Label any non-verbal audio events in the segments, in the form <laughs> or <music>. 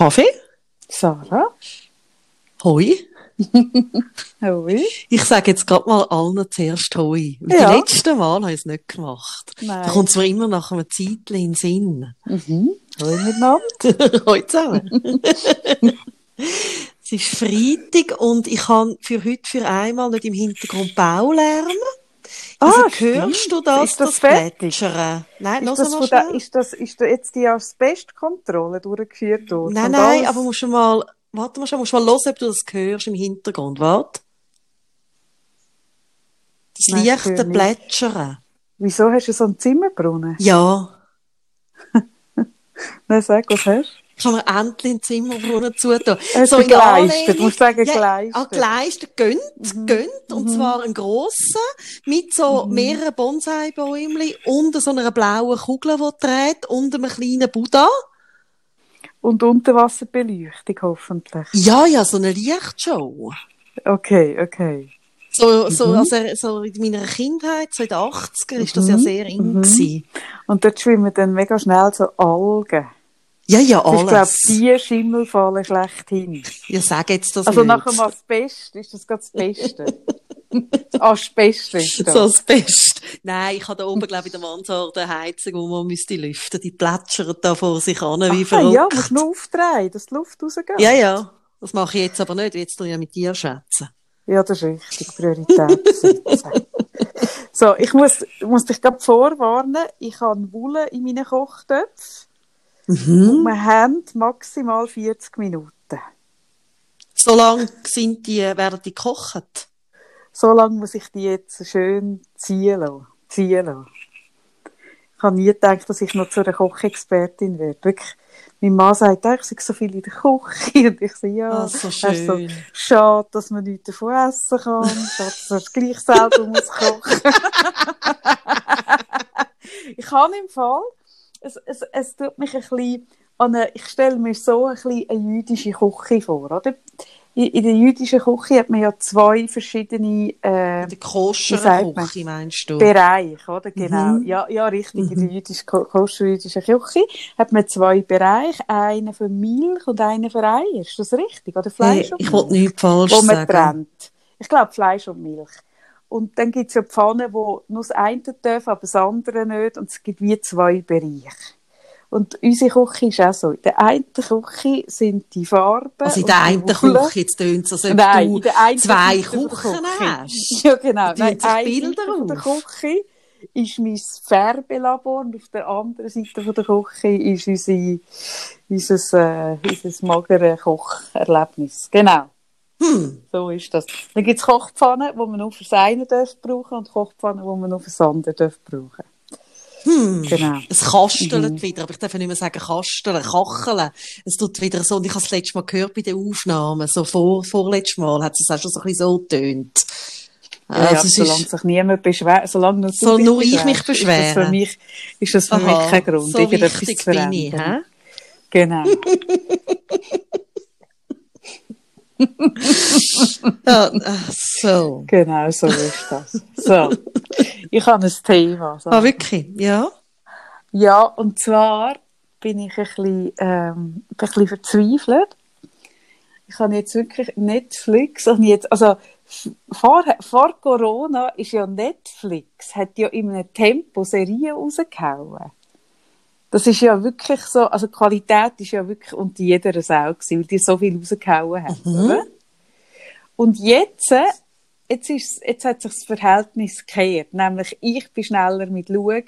Kaffee? Sarah? Hoi. <laughs> Hoi. Ich sage jetzt gerade mal allen zuerst Hoi. Ja. Die letzten Mal habe ich es nicht gemacht. Nein. Da kommt es mir immer nach einem Zeitchen in den Sinn. Mhm. Hoi miteinander. <laughs> Hoi zusammen. <laughs> es ist Freitag und ich kann für heute für einmal nicht im Hintergrund Baulärm. Also, Ah, hörst du das, Ist das fertig? Plätschern? Nein, Ist das, schnell. ist, das, ist da jetzt die Asbestkontrolle durchgeführt worden? Nein, nein, alles? aber musst du mal, warte mal schon, musst mal hören, ob du das hörst im Hintergrund. Warte. Das Nein, ich leichte. Plätschern. Wieso hast du so einen Zimmerbrunnen? Ja. <laughs> Nein, sag, was hast du? Kann mir endlich einen Zimmerbrunnen zutun. <laughs> Äh, So in geleistet, musst sagen, Ja, geleistet. Ah, geleistet, gönnt, gönnt. Und zwar einen grossen, mit so mehreren Bonsai-Bäumchen und so einer blauen Kugel, die dreht, und einem kleinen Buddha. Und Unterwasserbeleuchtung hoffentlich. Ja, ja, so eine Lichtshow. Okay, okay. So, so, also, so in meiner Kindheit, so in den 80er, ist das ja sehr in. gewesen. Und dort schwimmen dann mega schnell so Algen. Ja, ja, Ich glaube, alles. die Schimmelfallen schlechthin. Ja, sag jetzt das Also nicht. nach dem Asbest ist das gerade das Beste. <laughs> Das Asbest ist das. So das Beste. Nein, ich habe da oben, glaube ich, in der Mansarde eine Heizung, wo man müsste lüften. Die plätschern da vor sich an, wie Ah, verrückt. ja, musst nur aufdrehen, dass die Luft rausgeht. ja, ja. Das mache ich jetzt aber nicht, jetzt tu ich ja mit dir schätzen. Ja, das ist richtig. Priorität setzen. <laughs> So, ich muss, muss dich gerade vorwarnen. Ich habe Wolle in meinen Kochtöpfen. Mhm. Und wir haben maximal 40 Minuten. So lange sind die, werden die gekocht. So lange muss ich die jetzt schön ziehen lassen. Ziehen lassen. Ich habe nie gedacht, dass ich noch zu einer Kochexpertin werde. Wirklich, mein Mann sagt, «Ah, ich sehe so viel in der Küche. <laughs> Und ich sage, ja, Ah, so das ist so schade, dass man nichts davon essen kann. <laughs> Schade, dass man es gleich selber muss kochen. <laughs> ich habe im Fall, es, es, es tut mich ein bisschen an eine, ich stelle mir so ein bisschen eine jüdische Küche vor, oder? In, in der jüdischen Küche hat man ja zwei verschiedene, äh, Die Wie sagt koschere man? Küche, meinst du? Bereiche, oder? Genau. Mhm. Ja, ja, richtig. In der jüdischen, koscher-jüdischen Küche hat man zwei Bereiche. Einen für Milch und einen für Eier. Ist das richtig? Oder Fleisch Hey, und ich Milch? wollte nichts falsch Wo man sagen. trennt. Ich glaube, Fleisch und Milch. Und dann gibt es ja Pfannen, wo nur das eine darf, aber das andere nicht. Und es gibt wie zwei Bereiche. Und unsere Küche ist auch so. In der einen Küche sind die Farben. Also in der einen. Küche, jetzt tönt es, als ob Nein, du zwei Küchen Küche. hast. Ja, genau. Nein, eine Bilder von der auf. Küche ist mein Färbelabor und auf der anderen Seite von der Küche ist unsere, unser, äh, unser magere Kocherlebnis. Genau. Hm. So ist das. Dann gibt es Kochpfannen, die man nur für das eine darf brauchen und Kochpfannen, die man nur für das andere darf brauchen. Hm. Genau. Es kastelt Mhm. wieder, aber ich darf nicht mehr sagen kasteln, kacheln. Es tut wieder so, und ich habe es letztes Mal gehört bei den Aufnahmen, so vor, vorletztes Mal hat es auch schon so ein bisschen so getönt. Ja, Also solange ist, sich niemand beschwert, solange nur, Soll nur ich mich beschwerst, Ist das für mich, ist das für aha, mich kein Grund, so irgendetwas zu bin ich, verändern. hä? Genau. <laughs> Ja, ach so. Genau, so ist das. So, ich habe ein Thema. So. Ah, wirklich? Ja? Ja, und zwar bin ich ein bisschen, ähm, ein bisschen verzweifelt. Ich habe jetzt wirklich Netflix, also, jetzt, also vor, vor Corona ist ja Netflix, hat ja in einem Tempo Serien rausgehauen. Das ist ja wirklich so, also Qualität ist ja wirklich unter jeder Sau gewesen, weil die so viel rausgehauen haben, oder? Und jetzt, äh, jetzt, ist, jetzt hat sich das Verhältnis gekehrt. Nämlich, ich bin schneller mit Schauen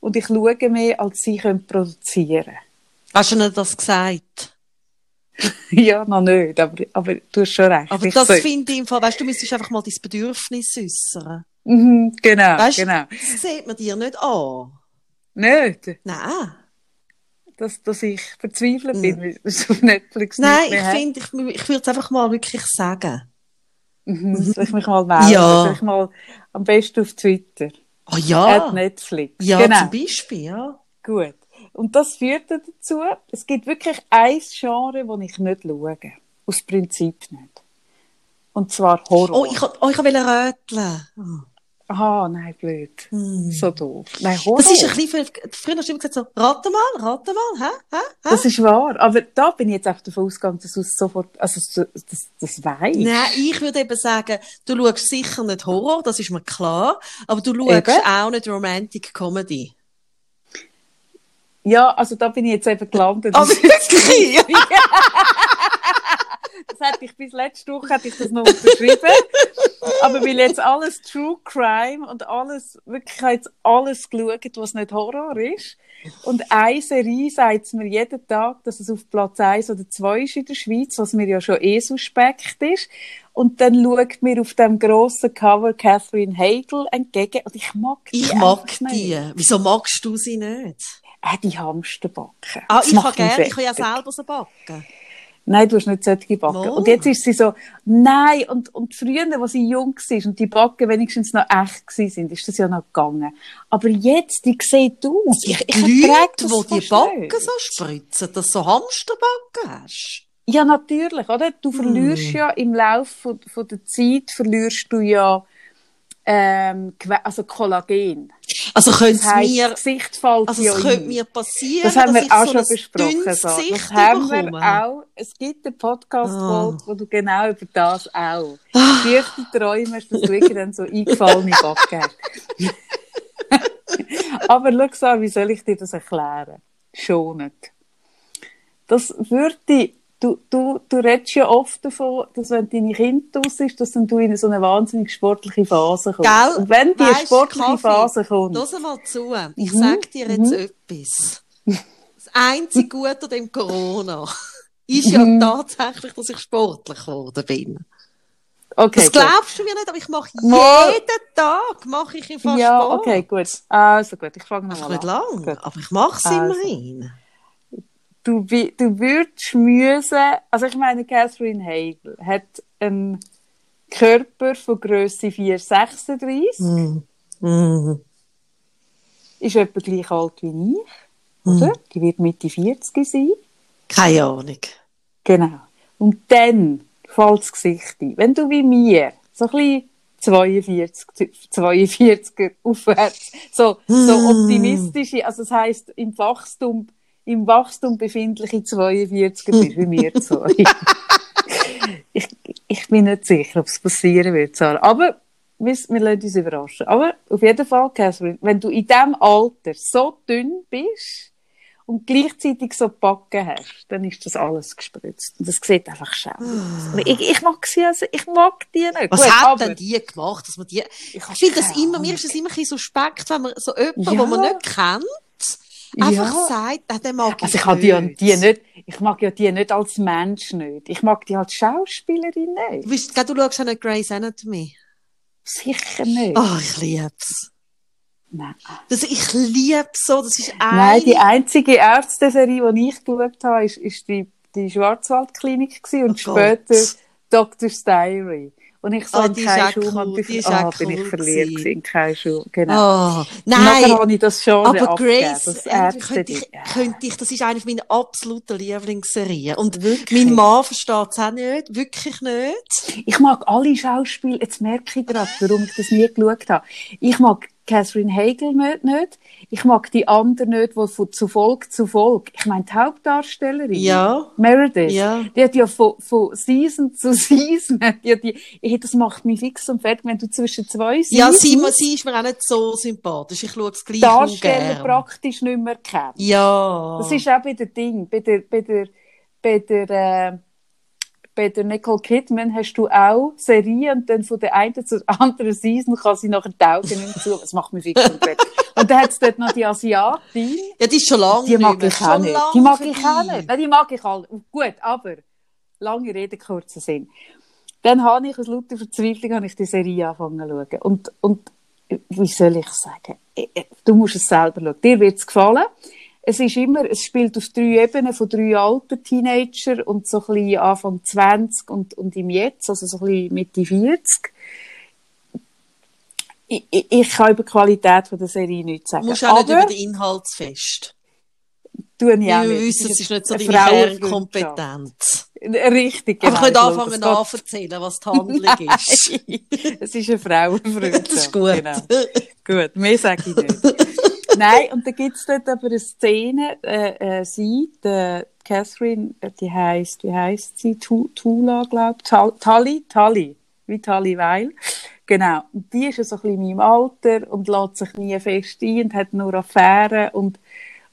und ich schaue mehr, als sie können produzieren Hast du nicht das gesagt? <laughs> Ja, noch nicht, aber, aber du hast schon recht. Aber Ich das finde ich im Fall, weißt du, du müsstest einfach mal dein Bedürfnis äußern. Mhm, genau, Weißt genau. das sieht man dir nicht an. Nicht, Nein. dass, dass ich verzweifelt bin, weil es auf Netflix Nein, ich finde, ich, ich würde es einfach mal wirklich sagen. Mhm, soll ich mich mal melden? Ja. Soll ich mal am besten auf Twitter? Ah ja. At Netflix. Ja, genau. zum Beispiel, ja. Gut. Und das führt dann dazu, es gibt wirklich ein Genre, das ich nicht schaue. Aus Prinzip nicht. Und zwar Horror. Oh, ich, oh, ich wollte rätseln. Oh. Aha, nein, blöd. Hm. So doof. Nein, Horror. Das ist ein bisschen, früher hast du immer gesagt so, rate mal, rate mal, hä, hä, hä? Das ist wahr. Aber da bin ich jetzt auch davon ausgegangen, dass du es sofort, also das, das, das weißt. Nein, ich würde eben sagen, du schaust sicher nicht Horror, das ist mir klar, aber du schaust Eben. auch nicht Romantic Comedy. Ja, also da bin ich jetzt eben gelandet. Aber wirklich? <laughs> Das hätte ich bis letzte Woche hätte ich das noch unterschrieben. Aber weil jetzt alles True Crime und alles, wirklich jetzt alles geschaut, was nicht Horror ist. Und eine Serie sagt mir jeden Tag, dass es auf Platz 1 oder 2 ist in der Schweiz, was mir ja schon eh suspekt ist. Und dann schaut mir auf dem grossen Cover Catherine Hagel entgegen. Und ich mag die Ich mag einfach nicht. die. Wieso magst du sie nicht? Äh, die Hamsterbacken. Ah, Das ich kann gerne, ich kann ja selber so backen. Nein, du hast nicht solche Backen. Mal. Und jetzt ist sie so, nein, und, und früher, als sie jung war und die Backen wenigstens noch echt sind, ist das ja noch gegangen. Aber jetzt, die sieht aus. Ich, ich Leute, das die Backen nicht. so spritzen, dass du so Hamsterbacken hast. Ja, natürlich, oder? Du verlierst Hm. ja im Laufe von, von der Zeit, verlierst du ja, ähm, also Kollagen. Also könnte Das es mir, Gesicht also es könnte mir passieren, Das haben wir auch so schon besprochen. So. Gesicht Das haben wir bekomme. auch. Es gibt eine Podcast-Folge, Ah. wo du genau über das auch. Tiefste Träume hast, dass du irgendwie dann so <laughs> eingefallene Backen hast. <laughs> Aber schau so, wie soll ich dir das erklären? Schonend. Das würde, du, du, du redest ja oft davon, dass wenn deine Kinder aus ist, dass dann du in so eine wahnsinnig sportliche Phase kommst. Gell? Und wenn die Weisst, sportliche Kaffee, Phase kommt, Hör mal zu. Ich Mhm, sag dir jetzt etwas. Das einzige Gute an dem Corona ist ja Mhm. tatsächlich, dass ich sportlich geworden bin. okay, Das gut. glaubst du mir nicht, aber ich mache Mal. jeden Tag mache ich fast Ja, Sport. okay, gut. Also gut, ich fange Einfach nochmal nicht an. lang, Gut. aber ich mache es Also. immerhin. Du, du würdest müssen, also ich meine, Catherine Hagel hat einen Körper von Grösse 436, Mm. Mm. ist etwa gleich alt wie ich, oder? Die wird Mitte 40 sein. Keine Ahnung. Genau. Und dann fällt das Gesicht ein. Wenn du wie mir, so ein bisschen 42, 42er aufwärts, so, so optimistische, also das heisst, im Wachstum, im Wachstum befindliche 42er bist, wie wir zwei. <laughs> ich, ich bin nicht sicher, ob es passieren wird, Sarah. Aber wir, wir lassen uns überraschen. Aber auf jeden Fall, Catherine, wenn du in diesem Alter so dünn bist und gleichzeitig so Backen hast, dann ist das alles gespritzt. Und das sieht einfach schön aus. Ich, ich mag sie also, ich mag die nicht. Was Gut, hat denn die gemacht, dass man die... Ich Ich finde das immer, mir ist es immer ein bisschen suspekt, wenn man so jemanden, Ja. den man nicht kennt, einfach Ja. sagt, ah, den mag ich Also ich die, nicht. die nicht, ich mag ja die nicht als Mensch nicht. Ich mag die als Schauspielerin nicht. Du, bist, gell, du schaust auch nicht Grey's Anatomy. Sicher nicht. Oh, ich lieb's. Nein. Das, ich lieb's so, das ist eine... Nein, die einzige Ärzte-Serie, die ich geschaut habe, ist, ist die, die Schwarzwaldklinik gewesen und Oh Gott. später Doctor's Diary. Und ich so in die auch Schumann cool, bin, ah, bin ich cool verliebt gewesen. gewesen in Kai Schumann. Genau. Oh, nein, ich aber abgegeben, Grace, das Ärzte könnte ich, könnte ich, das ist eine meiner absoluten Lieblingsserien. Und Wirklich? mein Mann versteht es auch nicht, wirklich nicht. Ich mag alle Schauspieler, jetzt merke ich gerade, warum ich das nie geschaut habe. Ich mag Catherine Hagel nicht. Ich mag die anderen nicht, die von zu Folge zu Folge. Ich meine, die Hauptdarstellerin. Ja. Meredith. Ja. Die hat ja von, von Season zu Season, <laughs> die, hat die, hey, das macht mich fix und fertig, wenn du zwischen zwei Ja, Seasons sie, sie ist mir auch nicht so sympathisch. Ich schaue es gleich Darsteller praktisch nicht mehr kennst. Ja. Das ist auch bei der Ding, bei der, bei der, bei der, äh, bei der Nicole Kidman hast du auch Serien und dann von der einen zur <laughs> anderen Season kann sie nachher die Augen nicht zu. Das macht mich und fertig. Und dann hat es dort noch die Asiatin. ja, die ist schon lange Die mag ich auch nicht. Die mag ich auch nicht. Nein, die mag ich alle. Gut, aber lange Rede, kurzer Sinn. Dann habe ich aus lauter Verzweiflung habe ich die Serie angefangen zu schauen. Und, und wie soll ich sagen? Du musst es selber schauen. Dir wird es gefallen. Es ist immer, es spielt auf drei Ebenen von drei alten Teenager und so ein bisschen Anfang 20 und, und im Jetzt, also so ein bisschen Mitte 40. Ich, ich, ich kann über die Qualität von der Serie nichts sagen. Du musst auch nicht über den Inhalt fest. tue ich auch Wir nicht. wissen, Das es ist nicht so eine deine. Kernkompetenz. Richtig, genau. Aber ich könnte anfangen nachzuerzählen, was die Handlung <laughs> ist. es ist eine Frauenfreundschaft. <laughs> Das ist gut. Genau. gut, mehr sage ich nicht. <laughs> Nein, und da gibt's dort aber eine Szene, äh, äh, sie, die Catherine, äh, die heisst, wie heisst sie? Tula, glaub ich. Tali, Tali, wie Tali Weil. Genau. Und die ist ja so ein bisschen in meinem Alter und lässt sich nie fest ein und hat nur Affären und,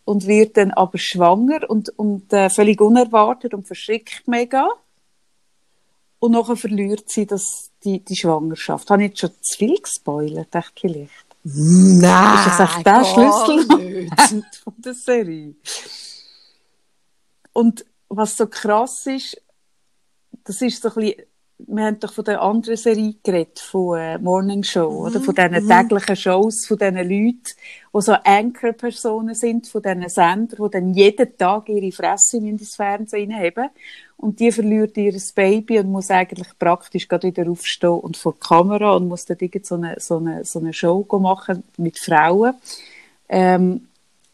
und wird dann aber schwanger und, und äh, völlig unerwartet und verschrickt mega. Und nachher verliert sie das, die, die Schwangerschaft. Habe ich jetzt schon zu viel gespoilert, echt vielleicht? Nein, ist das echt der Schlüssel <laughs> von der Serie? Und was so krass ist, das ist so ein bisschen wir haben doch von der anderen Serie geredet, von äh, Morning Show, mhm. oder? Von diesen mhm. täglichen Shows, von diesen Leuten, die so Anchor-Personen sind, von diesen Sendern, die dann jeden Tag ihre Fresse ins Fernsehen haben. Und die verliert ihr Baby und muss eigentlich praktisch gerade wieder aufstehen und vor die Kamera und muss dann so eine, so eine, so eine Show machen mit Frauen. Ähm,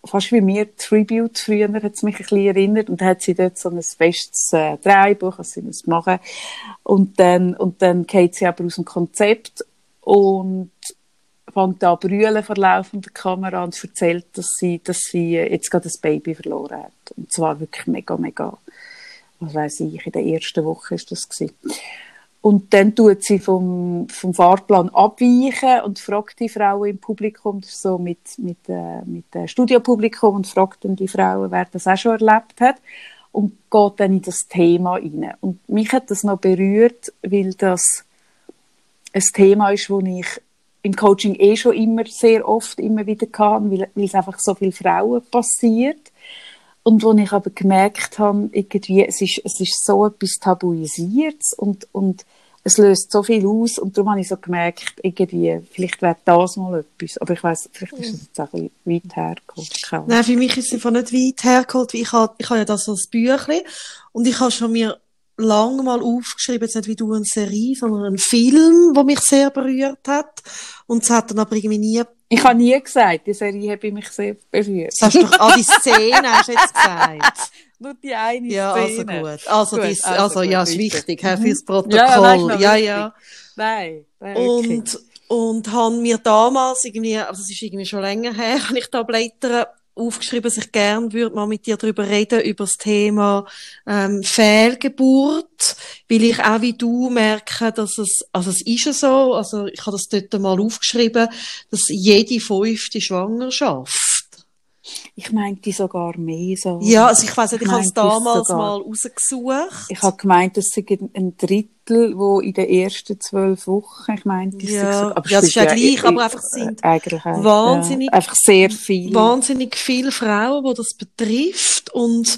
fast wie mir Tribute früher hat es mich ein bisschen erinnert und hat sie dort so ein festes äh, Drehbuch, was sie muss machen und dann und dann geht sie aber aus dem Konzept und fängt an brüllen vor laufender Kamera und erzählt, dass sie, dass sie jetzt gerade das Baby verloren hat und zwar wirklich mega, mega, was weiß ich, in der ersten Woche ist das gewesen. Und dann tut sie vom, vom Fahrplan abweichen und fragt die Frau im Publikum, das so mit, mit, äh, mit äh, Studiopublikum, und fragt dann die Frau, wer das auch schon erlebt hat. Und geht dann in das Thema rein. Und mich hat das noch berührt, weil das ein Thema ist, wo ich im Coaching eh schon immer sehr oft immer wieder kann, weil, weil es einfach so viele Frauen passiert. Und wo ich aber gemerkt habe, irgendwie, es ist, es ist so etwas Tabuisiertes und, und es löst so viel aus und darum habe ich so gemerkt, irgendwie, vielleicht wäre das mal etwas. Aber ich weiss, vielleicht ist es jetzt auch ein bisschen weit hergeholt. Nein, für mich ist es einfach nicht weit hergeholt, weil ich habe, ich habe ja das als Büchlein und ich habe schon mir lange mal aufgeschrieben, jetzt nicht wie du eine Serie, sondern einen Film, der mich sehr berührt hat. Und es hat dann aber irgendwie nie ich habe nie gesagt, die Serie habe mich sehr berührt. Das hast du doch, ah, die Szene hast du jetzt gesagt. <laughs> Nur die eine ja, Szene. Ja, also gut. Also, gut, dies, also, also gut, ja, ist wichtig, mhm. fürs Protokoll. Ja, ja, ja, ja. Nein, nein Und, und haben mir damals irgendwie, also es ist irgendwie schon länger her, <laughs> habe ich da blättern aufgeschrieben, dass ich gern würde mal mit dir darüber reden, über das Thema ähm, Fehlgeburt, weil ich auch wie du merke, dass es, also es ist ja so, also ich habe das dort mal aufgeschrieben, dass jede fünfte Schwangerschaft ich meinte sogar mehr so. Ja, also ich weiß nicht, ich, ich habe es damals mal rausgesucht. Ich habe gemeint, es sei ein Drittel, wo in den ersten zwölf Wochen, ich meinte, ja, aber ja, es ist ja gleich, aber einfach sind eigentlich wahnsinnig, ja, einfach sehr viel. wahnsinnig viele Frauen, wo das betrifft und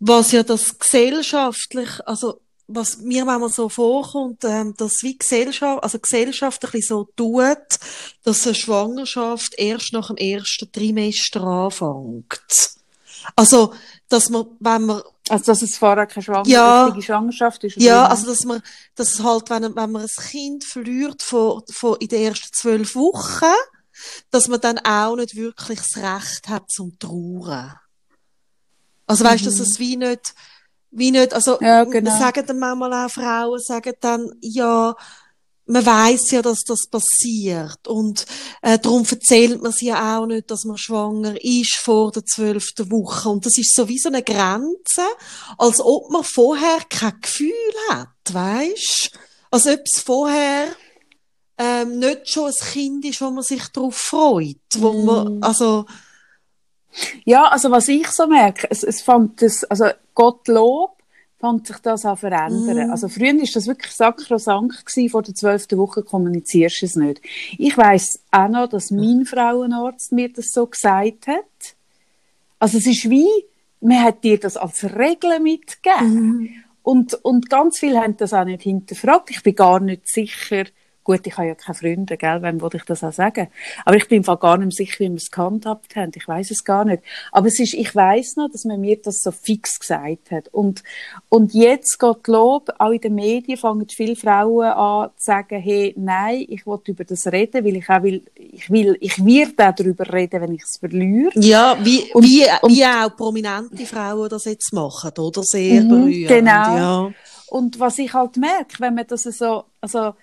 was ja das gesellschaftlich, also was mir manchmal so vorkommt, ähm, dass wie Gesellschaft, also Gesellschaft ein bisschen so tut, dass eine Schwangerschaft erst nach dem ersten Trimester anfängt. Also, dass man, wenn man also, dass es vorher keine Schwanger ja, Schwangerschaft ist? Ja, also, dass man, dass halt, wenn, wenn man ein Kind verliert von, von in den ersten zwölf Wochen, dass man dann auch nicht wirklich das Recht hat zum Trauern. Also, weißt du, mhm. dass es wie nicht, wie nicht, also, ja, genau. sagen dann manchmal auch Frauen, sagen dann, ja, man weiß ja, dass das passiert und äh, darum erzählt man sie ja auch nicht, dass man schwanger ist vor der zwölften Woche und das ist so wie so eine Grenze, als ob man vorher kein Gefühl hat, weißt? Als ob es vorher ähm, nicht schon ein Kind ist, wo man sich darauf freut, wo mm. man also ja, also was ich so merke, es, es fängt das, also Gottlob fängt sich das an verändern. Mm. Also früher ist das wirklich sakrosankt gewesen, vor der zwölften Woche kommunizierst du es nicht. Ich weiss auch noch, dass mein Frauenarzt mir das so gesagt hat. Also es ist wie, man hat dir das als Regel mitgegeben. Mm. Und, und ganz viele haben das auch nicht hinterfragt. Ich bin gar nicht sicher, Gut, ich habe ja keine Freunde, gell? Wem wollte ich das auch sagen? Aber ich bin im Fall gar nicht sicher, wie wir es gehandhabt haben. Ich weiß es gar nicht. Aber es ist, ich weiß noch, dass man mir das so fix gesagt hat. Und, und jetzt geht Lob, auch in den Medien fangen viele Frauen an zu sagen, hey, nein, ich will über das reden, weil ich auch will, ich will, ich werde auch darüber reden, wenn ich es verliere. Ja, wie, und, wie, und, wie auch prominente Frauen das jetzt machen, oder? Sehr mhm, berührend. Genau. Ja. Und was ich halt merke, wenn man das so, also,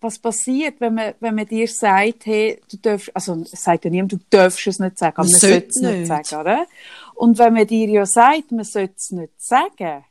was passiert, wenn man, wenn man dir sagt, hey, du darfst, also, es sagt ja niemand, du darfst es nicht sagen, aber man, man sollte es nicht sagen, oder? Und wenn man dir ja sagt, man sollte es nicht sagen,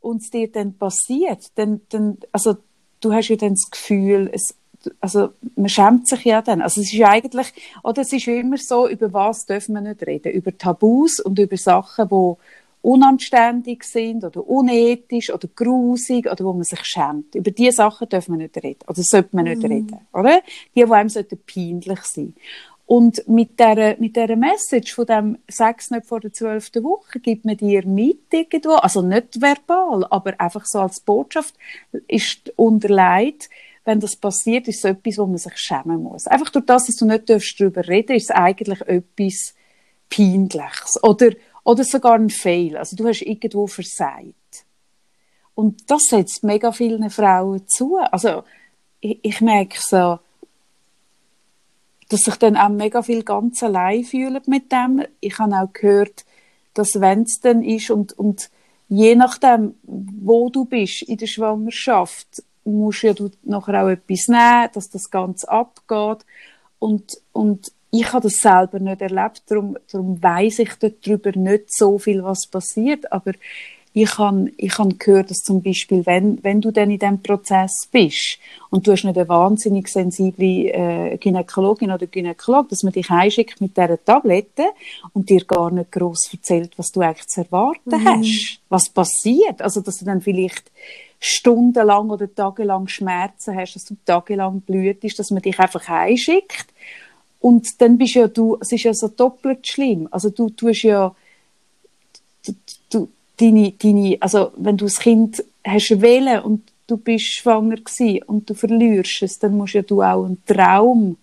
und es dir dann passiert, dann, dann, also, du hast ja dann das Gefühl, es, also, man schämt sich ja dann. Also, es ist ja eigentlich, oder es ist ja immer so, über was dürfen wir nicht reden? Über Tabus und über Sachen, wo, unanständig sind oder unethisch oder grusig oder wo man sich schämt. Über diese Sachen dürfen wir nicht reden. Oder sollte man nicht mm. reden. Oder? Die, die einem sollten peinlich sein. Und mit der, mit der Message von dem Sex nicht vor der zwölften Woche gibt man dir mit irgendwo, also nicht verbal, aber einfach so als Botschaft ist unterlegt, wenn das passiert, ist es etwas, wo man sich schämen muss. Einfach durch das, dass du nicht darüber reden darfst, ist es eigentlich etwas Peinliches. Oder, oder sogar ein Fail. Also du hast irgendwo versagt. Und das setzt mega vielen Frauen zu. Also ich, ich merke so, dass sich dann auch mega viel ganz allein fühlen mit dem. Ich habe auch gehört, dass wenn es dann ist und, und je nachdem, wo du bist in der Schwangerschaft, musst ja du nachher auch etwas nehmen, dass das Ganze abgeht. Und, und ich habe das selber nicht erlebt, darum, darum weiss ich darüber nicht so viel, was passiert, aber ich habe ich han gehört, dass zum Beispiel, wenn, wenn du dann in diesem Prozess bist und du hast nicht eine wahnsinnig sensible äh, Gynäkologin oder Gynäkolog, dass man dich einschickt mit dieser Tablette und dir gar nicht gross erzählt, was du eigentlich zu erwarten mhm. hast, was passiert. Also, dass du dann vielleicht stundenlang oder tagelang Schmerzen hast, dass du tagelang blühtest, dass man dich einfach einschickt und dann bist ja du, es ist ja so doppelt schlimm. Also du tust ja, du, du, deine, deine, also wenn du das Kind hast wählen und du bist schwanger gewesen und du verlierst es, dann musst ja du auch einen Traum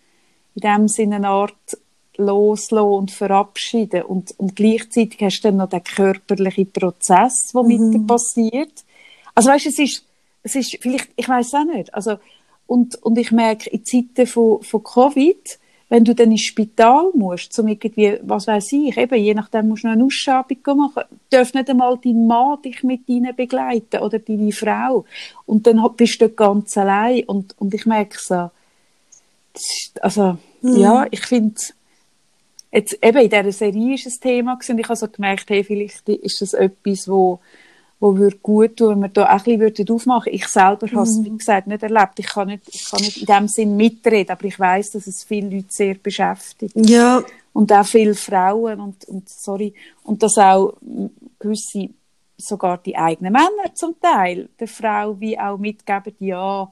in dem Sinne eine Art loslassen und verabschieden. Und, und gleichzeitig hast du dann noch den körperlichen Prozess, der mhm. mit dir mhm. passiert. Also weißt du, es ist, es ist vielleicht, ich weiß auch nicht, also, und, und ich merke, in Zeiten von, von Covid, wenn du dann ins Spital musst, zum irgendwie, was weiß ich, eben, je nachdem musst du noch eine Ausschabung machen, darf nicht einmal dein Mann dich mit ihnen begleiten oder deine Frau. Und dann bist du ganz allein und, und ich merke so, also, mhm. ja, ich finde, jetzt eben in dieser Serie ist ein Thema gewesen, und ich habe so gemerkt, hey, vielleicht ist das etwas, wo, wo würde gut tun, wenn wir da auch ein bisschen aufmachen Ich selber mhm. habe es, wie gesagt, nicht erlebt. Ich kann nicht, ich kann nicht in dem Sinn mitreden, aber ich weiß, dass es viele Leute sehr beschäftigt. Ja. Und auch viele Frauen und, und, sorry, und dass auch gewisse, sogar die eigenen Männer zum Teil, der Frau wie auch mitgeben, ja,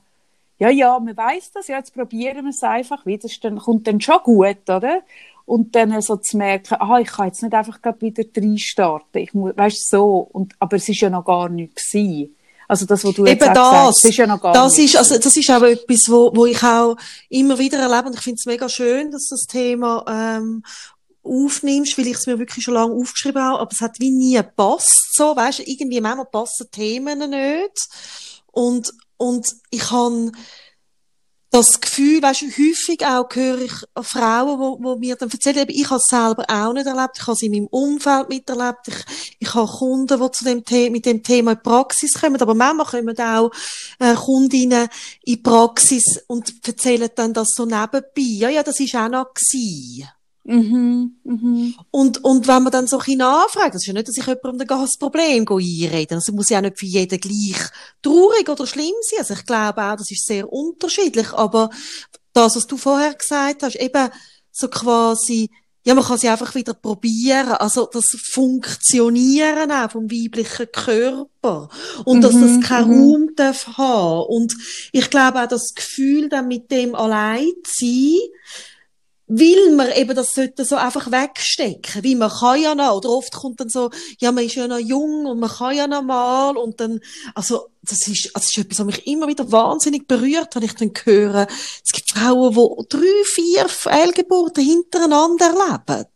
ja, ja, man weiß das, ja, jetzt probieren wir es einfach wieder, das dann, kommt dann schon gut, oder? Und dann so zu merken, ah, ich kann jetzt nicht einfach gerade wieder reinstarten, ich muss, weißt so, und, aber es ist ja noch gar nichts gewesen. Also das, was du Eben jetzt das, sagst, ist ja noch gar das ist, also das ist auch etwas, wo, wo ich auch immer wieder erlebe. Und ich finde es mega schön, dass das Thema ähm, aufnimmst, weil ich es mir wirklich schon lange aufgeschrieben habe, aber es hat wie nie gepasst, so, weißt du, irgendwie manchmal passen Themen nicht. Und, und ich kann das Gefühl, weißt du, häufig auch höre ich Frauen, wo, wo mir dann erzählen, ich habe es selber auch nicht erlebt, ich habe es in meinem Umfeld miterlebt, ich, ich habe Kunden, die zu dem mit dem Thema in die Praxis kommen, aber manchmal kommen auch äh, Kundinnen in die Praxis und erzählen dann das so nebenbei. Ja, ja, das ist auch noch gewesen. Mhm, mhm. Und, und wenn man dann so ein nachfragt, das ist ja nicht, dass ich jemandem das Problem einreden Also muss ja auch nicht für jeden gleich traurig oder schlimm sein. Also ich glaube auch, das ist sehr unterschiedlich. Aber das, was du vorher gesagt hast, eben so quasi, ja, man kann sie einfach wieder probieren. Also das Funktionieren auch vom weiblichen Körper. Und mhm, dass das keinen mhm. Raum darf haben. Und ich glaube auch das Gefühl, dann mit dem allein zu sein, will man eben das sollte so einfach wegstecken, wie man kann ja noch, oder oft kommt dann so, ja, man ist ja noch jung und man kann ja noch mal und dann, also, das ist, also das ist etwas, was mich immer wieder wahnsinnig berührt, wenn ich dann höre, es gibt Frauen, die drei, vier Fehlgeburten hintereinander erleben.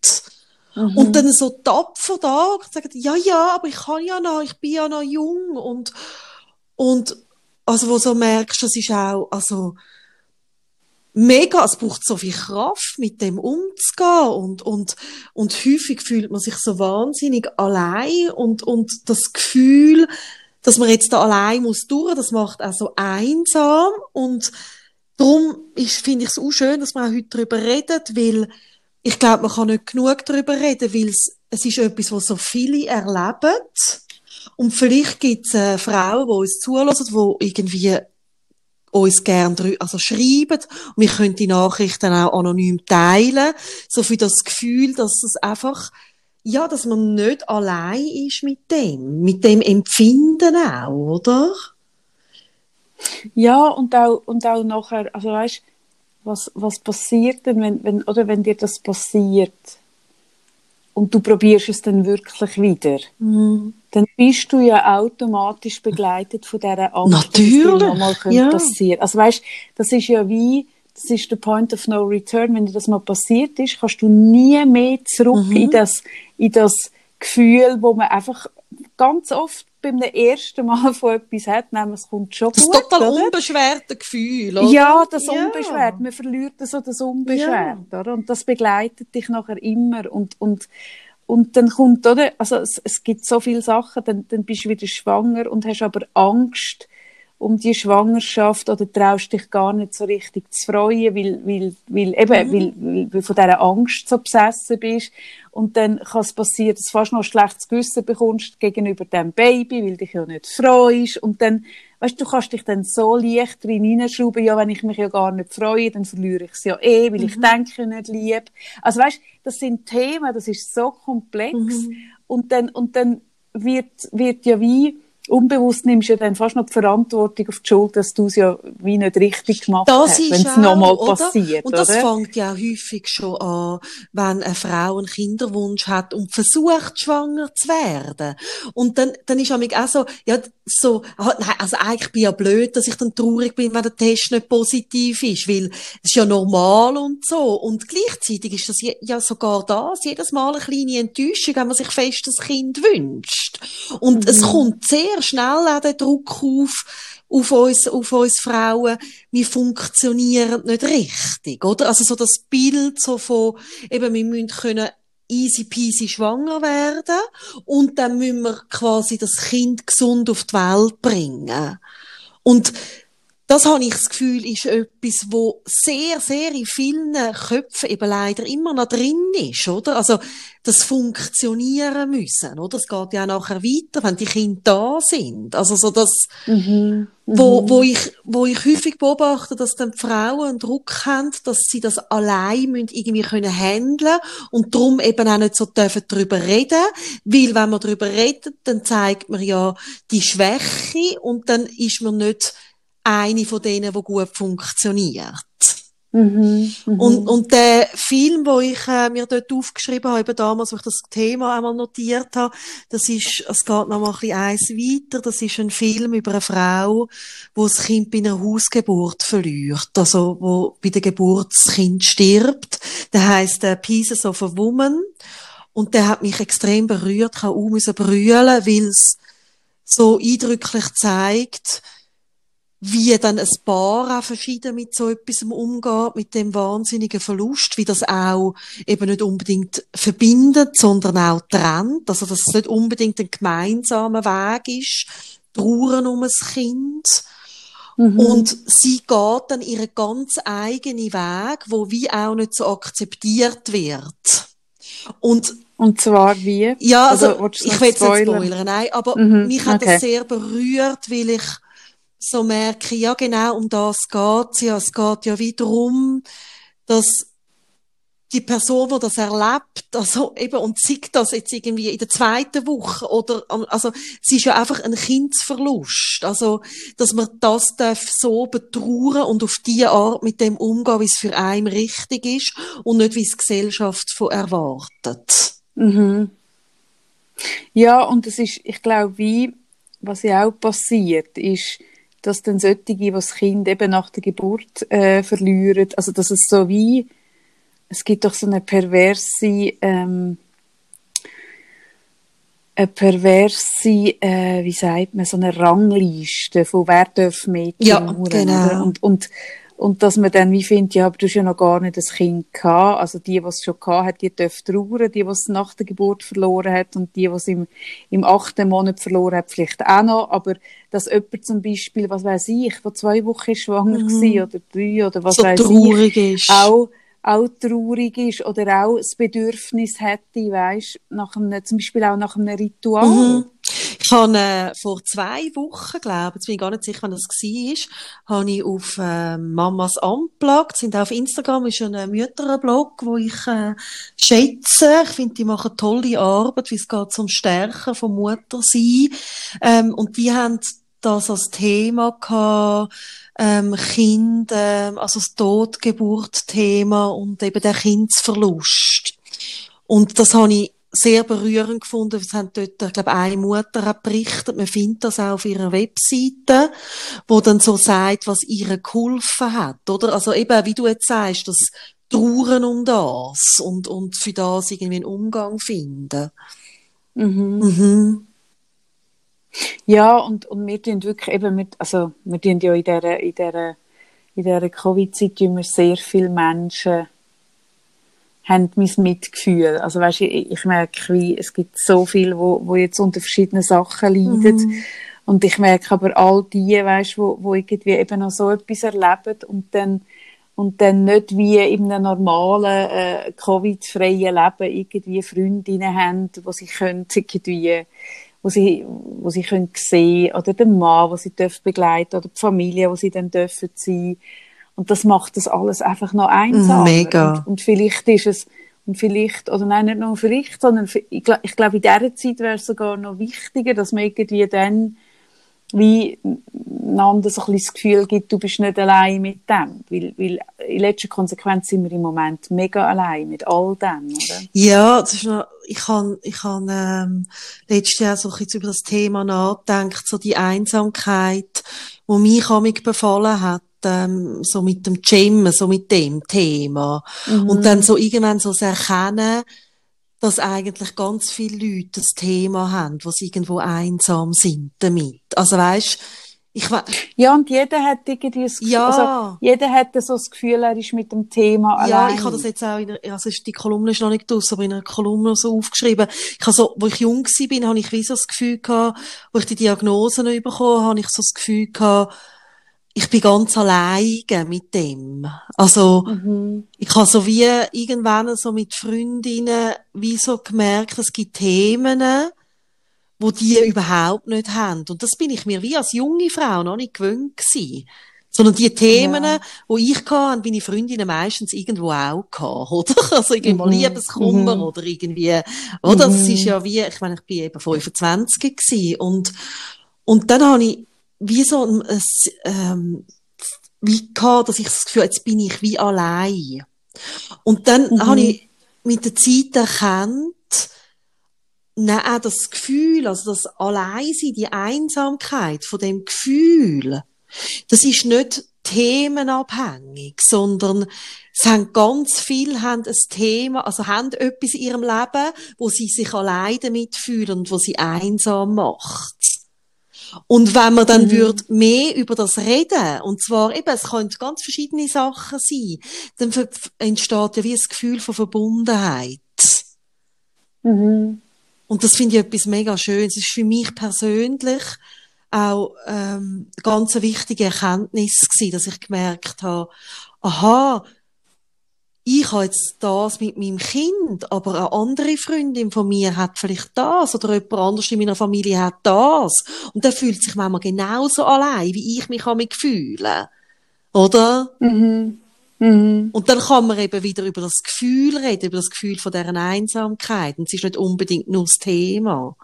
Mhm. Und dann so tapfer da und sagen, ja, ja, aber ich kann ja noch, ich bin ja noch jung und, und, also, wo so merkst, das ist auch, also, mega, es braucht so viel Kraft, mit dem umzugehen und, und, und häufig fühlt man sich so wahnsinnig allein und, und das Gefühl, dass man jetzt da allein muss durch, das macht auch so einsam und darum finde ich es auch schön, dass man auch heute darüber redet, weil ich glaube, man kann nicht genug darüber reden, weil es, es ist etwas, was so viele erleben und vielleicht gibt es äh, Frauen, die uns zulassen, die irgendwie uns gerne also schreiben wir können die Nachrichten auch anonym teilen, so für das Gefühl, dass es einfach ja, dass man nicht allein ist mit dem, mit dem Empfinden auch, oder? Ja, und auch, und auch nachher, also weißt, was, was passiert denn, wenn, wenn, oder wenn dir das passiert? Und du probierst es dann wirklich wieder, mm. dann bist du ja automatisch begleitet von dieser Angst, Natürlich. dass dir nochmal ja. passieren Also weißt, das ist ja wie, das ist der Point of No Return. Wenn dir das mal passiert ist, kannst du nie mehr zurück mhm. in das, in das Gefühl, wo man einfach ganz oft beim ersten Mal von etwas hat, nämlich es kommt schon das gut. Das total oder? unbeschwerte Gefühl, oder? Ja, das ja. unbeschwert. Man verliert so das unbeschwert, ja. oder? Und das begleitet dich nachher immer und, und, und dann kommt, oder? Also, es, es gibt so viele Sachen, dann, dann bist du wieder schwanger und hast aber Angst, um die Schwangerschaft oder traust dich gar nicht so richtig zu freuen, weil, weil, weil eben, mhm. weil, weil, weil von dieser Angst so besessen bist. Und dann kann es passieren, dass du fast noch ein schlechtes Gewissen bekommst gegenüber dem Baby, weil dich ja nicht freust. Und dann, weißt du, kannst dich dann so leicht drin hineinschrauben, ja, wenn ich mich ja gar nicht freue, dann verliere ich es ja eh, weil mhm. ich denke nicht lieb. Also weißt, das sind Themen, das ist so komplex. Mhm. Und dann, und dann wird, wird ja wie, unbewusst nimmst du ja dann fast noch die Verantwortung auf die Schuld, dass du es ja wie nicht richtig gemacht das hast, wenn es nochmal passiert. Und das oder? fängt ja häufig schon an, wenn eine Frau einen Kinderwunsch hat und versucht, schwanger zu werden. Und dann, dann ist auch so, ja, so, ah, nein, also eigentlich bin ich ja blöd, dass ich dann traurig bin, wenn der Test nicht positiv ist, weil es ist ja normal und so. Und gleichzeitig ist das ja sogar das, jedes Mal eine kleine Enttäuschung, wenn man sich fest das Kind wünscht. Und mhm. es kommt sehr sehr schnell auch den Druck auf, auf uns, auf uns Frauen, wir funktionieren nicht richtig, oder? Also so das Bild so von, eben, wir müssen können easy peasy schwanger werden und dann müssen wir quasi das Kind gesund auf die Welt bringen. Und das habe ich das Gefühl, ist etwas, wo sehr, sehr in vielen Köpfen eben leider immer noch drin ist, oder? Also, das funktionieren müssen, oder? Es geht ja auch nachher weiter, wenn die Kinder da sind. Also, so das, mhm, wo, mhm. wo ich, wo ich häufig beobachte, dass dann die Frauen einen Druck haben, dass sie das allein müssen irgendwie können handeln und darum eben auch nicht so dürfen darüber reden, weil wenn man darüber redet, dann zeigt man ja die Schwäche und dann ist man nicht eine von denen, die gut funktioniert. Mhm, mh. und, und der Film, wo ich äh, mir dort aufgeschrieben habe, eben damals, wo ich das Thema einmal notiert habe, das ist, es geht noch mal ein bisschen eins weiter, das ist ein Film über eine Frau, wo das Kind bei einer Hausgeburt verliert, also wo bei der Geburt das Kind stirbt. Der heißt äh, Pieces of a Woman und der hat mich extrem berührt, ich habe auch brüllen, weil es so eindrücklich zeigt, wie dann ein Paar auch verschieden mit so etwas umgeht, mit dem wahnsinnigen Verlust, wie das auch eben nicht unbedingt verbindet, sondern auch trennt, also dass es nicht unbedingt ein gemeinsamer Weg ist, Trauern um ein Kind. Mhm. Und sie geht dann ihren ganz eigenen Weg, wo wie auch nicht so akzeptiert wird. Und und zwar wie? Ja, also, also ich will jetzt nicht spoilern, nein, aber mhm, mich hat okay. das sehr berührt, weil ich so merke, ja genau, um das geht's ja. Es geht ja wiederum, dass die Person, die das erlebt, also eben, und sieht das jetzt irgendwie in der zweiten Woche, oder, also, es ist ja einfach ein Kindsverlust. Also, dass man das darf so betrauern und auf die Art mit dem umgehen, wie es für einen richtig ist, und nicht, wie es die Gesellschaft von erwartet. Mhm. Ja, und es ist, ich glaube, wie, was ja auch passiert, ist, dass dann solche, die das Kind eben nach der Geburt äh, verlieren, also dass es so wie es gibt doch so eine perverse, ähm, eine perverse, äh, wie sagt man, so eine Rangliste von wer darf mehr ja, genau. Und, und, und dass man dann wie findet, ja, aber du hast ja noch gar nicht das Kind gehabt. Also die, die es schon gehabt hat, die dürfen trauern, die, die es nach der Geburt verloren hat und die, die es im, im achten Monat verloren hat, vielleicht auch noch. Aber dass jemand zum Beispiel, was weiß ich, wo zwei Wochen schwanger mhm. war oder drei oder was so weiß ich, ist. auch auch traurig ist oder auch das Bedürfnis hätte, weißt, nach einem, zum Beispiel auch nach einem Ritual. Mhm. Ich habe äh, vor zwei Wochen, glaube ich, bin ich gar nicht sicher, wann das war, habe ich auf äh, Mamas Unplugged, sind auch auf Instagram, ist ein Mütterblog, wo ich äh, schätze. Ich finde, die machen tolle Arbeit, wie es geht zum Stärken von Muttersein. Ähm, und die haben das als Thema gehabt, ähm, Kind, ähm, also das Totgeburt-Thema und eben der Kindsverlust. Und das habe ich sehr berührend gefunden. Es haben dort, ich glaube, eine Mutter hat berichtet, man findet das auch auf ihrer Webseite, wo dann so sagt, was ihr geholfen hat, oder? Also eben, wie du jetzt sagst, das Trauern um das und, und für das irgendwie einen Umgang finden. Mhm. Mhm. Ja, und, und wir tun wirklich eben mit, also, wir tun ja in dieser, in dieser, in dieser Covid-Zeit sehr viele Menschen haben mein Mitgefühl. Also weißt, ich, ich merke, wie, es gibt so viele, wo, wo jetzt unter verschiedenen Sachen leiden. Mhm. Und ich merke aber all die, weißt, wo, wo irgendwie eben noch so etwas erleben und dann, und dann nicht wie in einem normalen, äh, Covid-freien Leben irgendwie Freundinnen haben, wo sie können irgendwie wo sie, wo sie können sehen oder den Mann, wo sie dürfen begleiten oder die Familie, wo sie dann dürfen sein. Und das macht das alles einfach noch einsam. Mega. Und, und vielleicht ist es, und vielleicht, oder nein, nicht nur vielleicht, sondern ich, glaube, in dieser Zeit wäre es sogar noch wichtiger, dass man irgendwie dann wie einander so ein bisschen das Gefühl gibt, du bist nicht allein mit dem. Weil, weil in letzter Konsequenz sind wir im Moment mega allein mit all dem, oder? Ja, das ist noch, ich habe ich han, ähm, letztes Jahr so ein bisschen über das Thema nachgedacht, so die Einsamkeit, wo mich amig befallen hat, ähm, so mit dem Gym, so mit dem Thema. Mhm. Und dann so irgendwann so Erkennen, dass eigentlich ganz viele Leute das Thema haben, wo sie irgendwo einsam sind damit. Also weißt, ich ja, und jeder hat irgendwie das Gefühl, ja. also jeder hat so das Gefühl, er ist mit dem Thema allein. Ja, ich habe das jetzt auch in einer, also die Kolumne ist noch nicht aus, aber in einer Kolumne so aufgeschrieben. Ich habe so, wo ich jung war, bin, habe ich wie so das Gefühl gehabt, wo ich die Diagnosen bekommen habe, habe ich so das Gefühl gehabt, ich bin ganz alleine mit dem. Also, mhm. ich habe so wie irgendwann so mit Freundinnen wie so gemerkt, es gibt Themen, wo die überhaupt nicht haben. Und das bin ich mir wie als junge Frau noch nicht gewöhnt gewesen. Sondern die Themen, ja. wo ich hatte, bin ich Freundinnen meistens irgendwo auch gehabt, oder? <laughs> Also irgendwie mhm. Liebeskummer mhm. oder irgendwie, oder? Mhm. Das ist ja wie, ich meine, ich bin eben 25 gewesen und, und dann habe ich wie so ein, ähm, wie gehabt, dass ich das Gefühl jetzt bin ich wie allein. Und dann mhm. habe ich mit der Zeit erkannt, nein, auch das Gefühl, also das Alleinsein, die Einsamkeit von dem Gefühl, das ist nicht themenabhängig, sondern es haben ganz viel haben ein Thema, also haben etwas in ihrem Leben, wo sie sich allein damit fühlen und wo sie einsam macht. Und wenn man dann mhm. würde mehr über das reden, und zwar eben, es können ganz verschiedene Sachen sein, dann entsteht ja wie ein Gefühl von Verbundenheit. Mhm. Und das finde ich etwas mega schön. Es ist für mich persönlich auch ähm, ganz eine wichtige Erkenntnis gewesen, dass ich gemerkt habe, aha, ich habe jetzt das mit meinem Kind, aber eine andere Freundin von mir hat vielleicht das oder jemand anderes in meiner Familie hat das. Und der fühlt sich manchmal genauso allein, wie ich mich mich fühlen. Oder? Mhm. Mhm. Und dann kann man eben wieder über das Gefühl reden, über das Gefühl von deren Einsamkeit. Und es ist nicht unbedingt nur das Thema.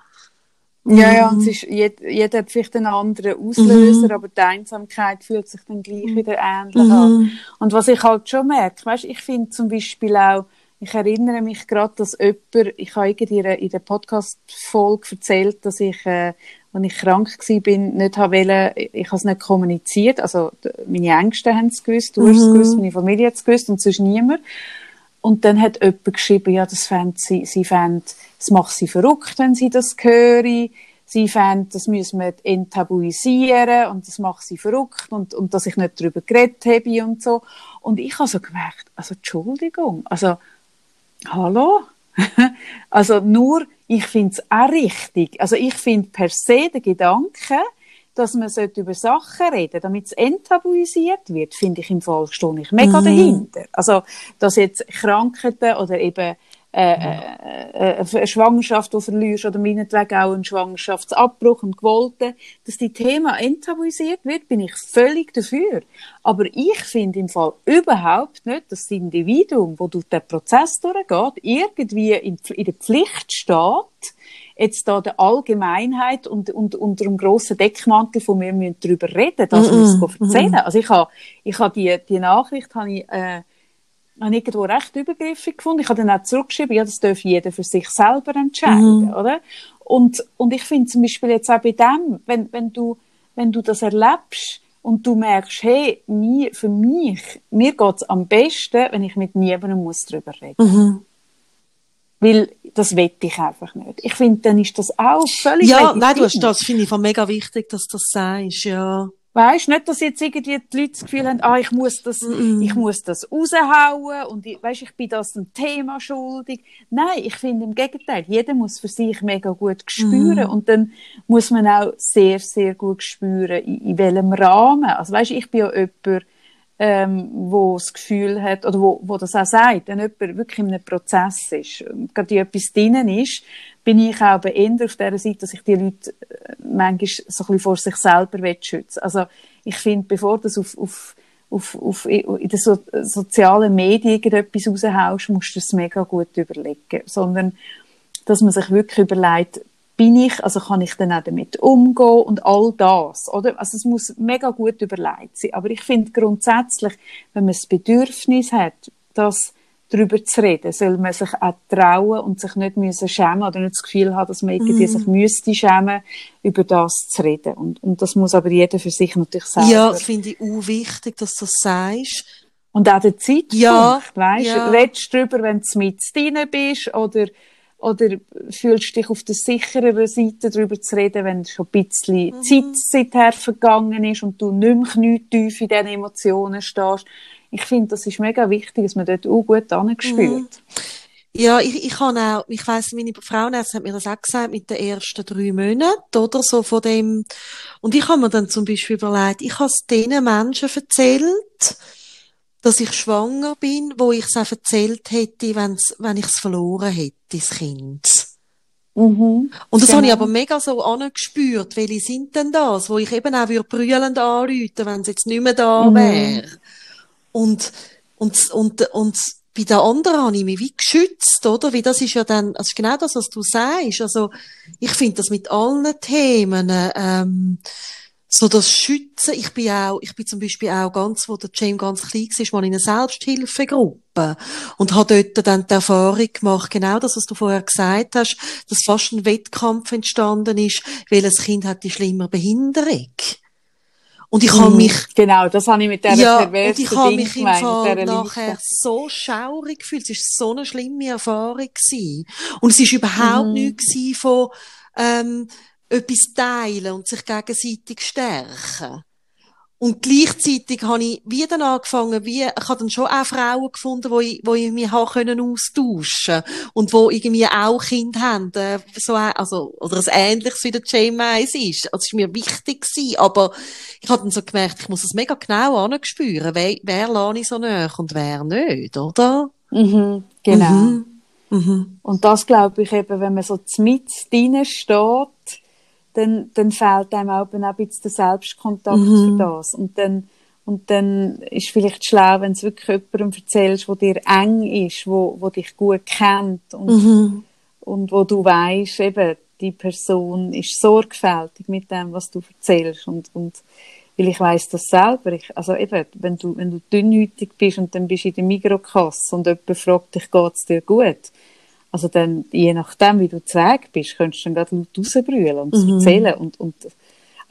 Ja, ja, und es ist, jeder, jeder hat vielleicht einen anderen Auslöser, mhm. aber die Einsamkeit fühlt sich dann gleich wieder ähnlich mhm. an. Und was ich halt schon merke, weißt, ich finde zum Beispiel auch, ich erinnere mich gerade, dass jemand, ich habe irgendwie in der Podcast-Folge erzählt, dass ich, äh, als ich krank war, bin, nicht habe wollen, ich habe es nicht kommuniziert, also meine Ängste haben es gewusst, du mhm. hast es gewusst, meine Familie hat es gewusst und sonst niemand. Und dann hat jemand geschrieben, ja, das fände sie, sie fände, es macht sie verrückt, wenn sie das hören. Sie fände, das müssen wir enttabuisieren und das macht sie verrückt und, und dass ich nicht darüber geredet habe und so. Und ich habe so gemerkt, also Entschuldigung, also hallo? <laughs> also nur, ich finde es auch richtig. Also ich finde per se den Gedanken, dass man über Sachen reden damit es enttabuisiert wird, finde ich im Fall, stehe ich mega mhm. dahinter. Also, dass jetzt Krankheiten oder eben äh, äh, äh, eine Schwangerschaft, die verlierst, oder meinetwegen auch ein Schwangerschaftsabbruch und gewollte, dass die Thema enttabuisiert wird, bin ich völlig dafür. Aber ich finde im Fall überhaupt nicht, dass das Individuum, wo durch den Prozess durchgeht, irgendwie in, in der Pflicht steht, jetzt da der Allgemeinheit und, und unter einem grossen Deckmantel von mir müssen darüber reden, dass mm -mm. wir es erzählen. Also ich habe, ich habe die, die Nachricht, habe ich, äh, habe ich irgendwo recht übergriffig gefunden. Ich habe dann auch zurückgeschrieben, ja, das darf jeder für sich selber entscheiden, mm. oder? Und, und ich finde zum Beispiel jetzt auch bei dem, wenn, wenn du, wenn du das erlebst, und du merkst, hey, mir, für mich, mir geht's am besten, wenn ich mit niemandem muss drüber reden. Mhm. Weil das wette ich einfach nicht. Ich finde, dann ist das auch völlig Ja, legitim. nein, du hast das, finde ich, mega wichtig, dass du das sagst, ja. Weißt nicht, dass jetzt irgendwie die Leute das Gefühl haben, ah, ich muss das, mm. ich muss das raushauen und ich, weißt, ich bin das ein Thema schuldig. Nein, ich finde im Gegenteil, jeder muss für sich mega gut spüren mm. und dann muss man auch sehr, sehr gut spüren, in, in welchem Rahmen. Also weißt, ich bin ja jemand, ähm, wo das Gefühl hat, oder wo, wo das auch sagt, wenn jemand wirklich in einem Prozess ist, gerade etwas drinnen ist, bin ich auch eher auf der Seite, dass ich die Leute äh, manchmal so ein bisschen vor sich selber schützen Also ich finde, bevor du auf, auf, auf, auf, in den so, sozialen Medien irgendetwas raushaust, musst du es mega gut überlegen. Sondern, dass man sich wirklich überlegt, bin ich, also kann ich dann auch damit umgehen und all das, oder? Also es muss mega gut überlegt sein. Aber ich finde grundsätzlich, wenn man das Bedürfnis hat, das darüber zu reden, soll man sich auch trauen und sich nicht müssen schämen oder nicht das Gefühl haben, dass man irgendwie mm. sich müsste schämen, über das zu reden. Und, und das muss aber jeder für sich natürlich selber. Ja, finde ich auch wichtig, dass du das sagst. Und auch der Zeitpunkt, ja, weißt, ja. redest drüber, wenn du mit drin bist oder oder fühlst du dich auf der sichereren Seite darüber zu reden, wenn schon ein bisschen mhm. Zeit seither vergangen ist und du nicht mehr tief in diesen Emotionen stehst? Ich finde, das ist mega wichtig, dass man dort auch gut angespürt. Mhm. Ja, ich, ich habe auch, ich weiss, meine Frauenärztin hat mir das auch gesagt, mit den ersten drei Monaten, oder so von dem. Und ich habe mir dann zum Beispiel überlegt, ich habe es diesen Menschen erzählt, dass ich schwanger bin, wo ich es auch erzählt hätte, wenn's, wenn ich es verloren hätte, das Kind. Mhm. Und das genau. habe ich aber mega so angespürt. Welche sind denn das, wo ich eben auch würde brüllend anrufen, wenn es jetzt nicht mehr da mhm. wäre. Und, und, und, und bei der anderen habe ich mich wie geschützt, oder? Wie das ist ja dann, also genau das, was du sagst. Also, ich finde das mit allen Themen, ähm, so das Schützen. Ich bin auch, ich bin zum Beispiel auch ganz, wo der James ganz klein war, mal in einer Selbsthilfegruppe und habe dort dann die Erfahrung gemacht, genau das, was du vorher gesagt hast, dass fast ein Wettkampf entstanden ist, weil ein Kind hat die schlimme Behinderung. Und ich habe mm, mich... Genau, das habe ich mit der ja, und ich habe mich im Fall nachher so schaurig gefühlt. Es war so eine schlimme Erfahrung gewesen. Und es war überhaupt mm. nichts von, ähm, etwas teilen und sich gegenseitig stärken. Und gleichzeitig habe ich wieder angefangen, wie, ich habe dann schon auch Frauen gefunden, wo ich, wo ich mich habe können austauschen und wo irgendwie auch Kinder haben, äh, so, also, oder ein ähnliches wie der J-Mais ist. Also, es ist mir wichtig gewesen, aber ich habe dann so gemerkt, ich muss es mega genau anspüren, wer, wer lade ich so nach und wer nicht, oder? Mhm, genau. Mhm. Mhm. Und das glaube ich eben, wenn man so mit drinnen steht, dann, dann fehlt einem auch ein bisschen der Selbstkontakt mhm. für das. Und dann, und dann ist vielleicht schlau, wenn du wirklich jemandem erzählst, wo dir eng ist, wo, wo dich gut kennt und, mhm. und wo du weißt, eben, die Person ist sorgfältig mit dem, was du erzählst und, und weil ich weiß das selber. Ich, also eben, wenn du, wenn du dünnhütig bist und dann bist du in der Mikrokasse und jemand fragt dich, geht's dir gut? Also dann, je nachdem, wie du zu Weg bist, könntest du dann gerade laut rausbrüllen und mhm. erzählen und, und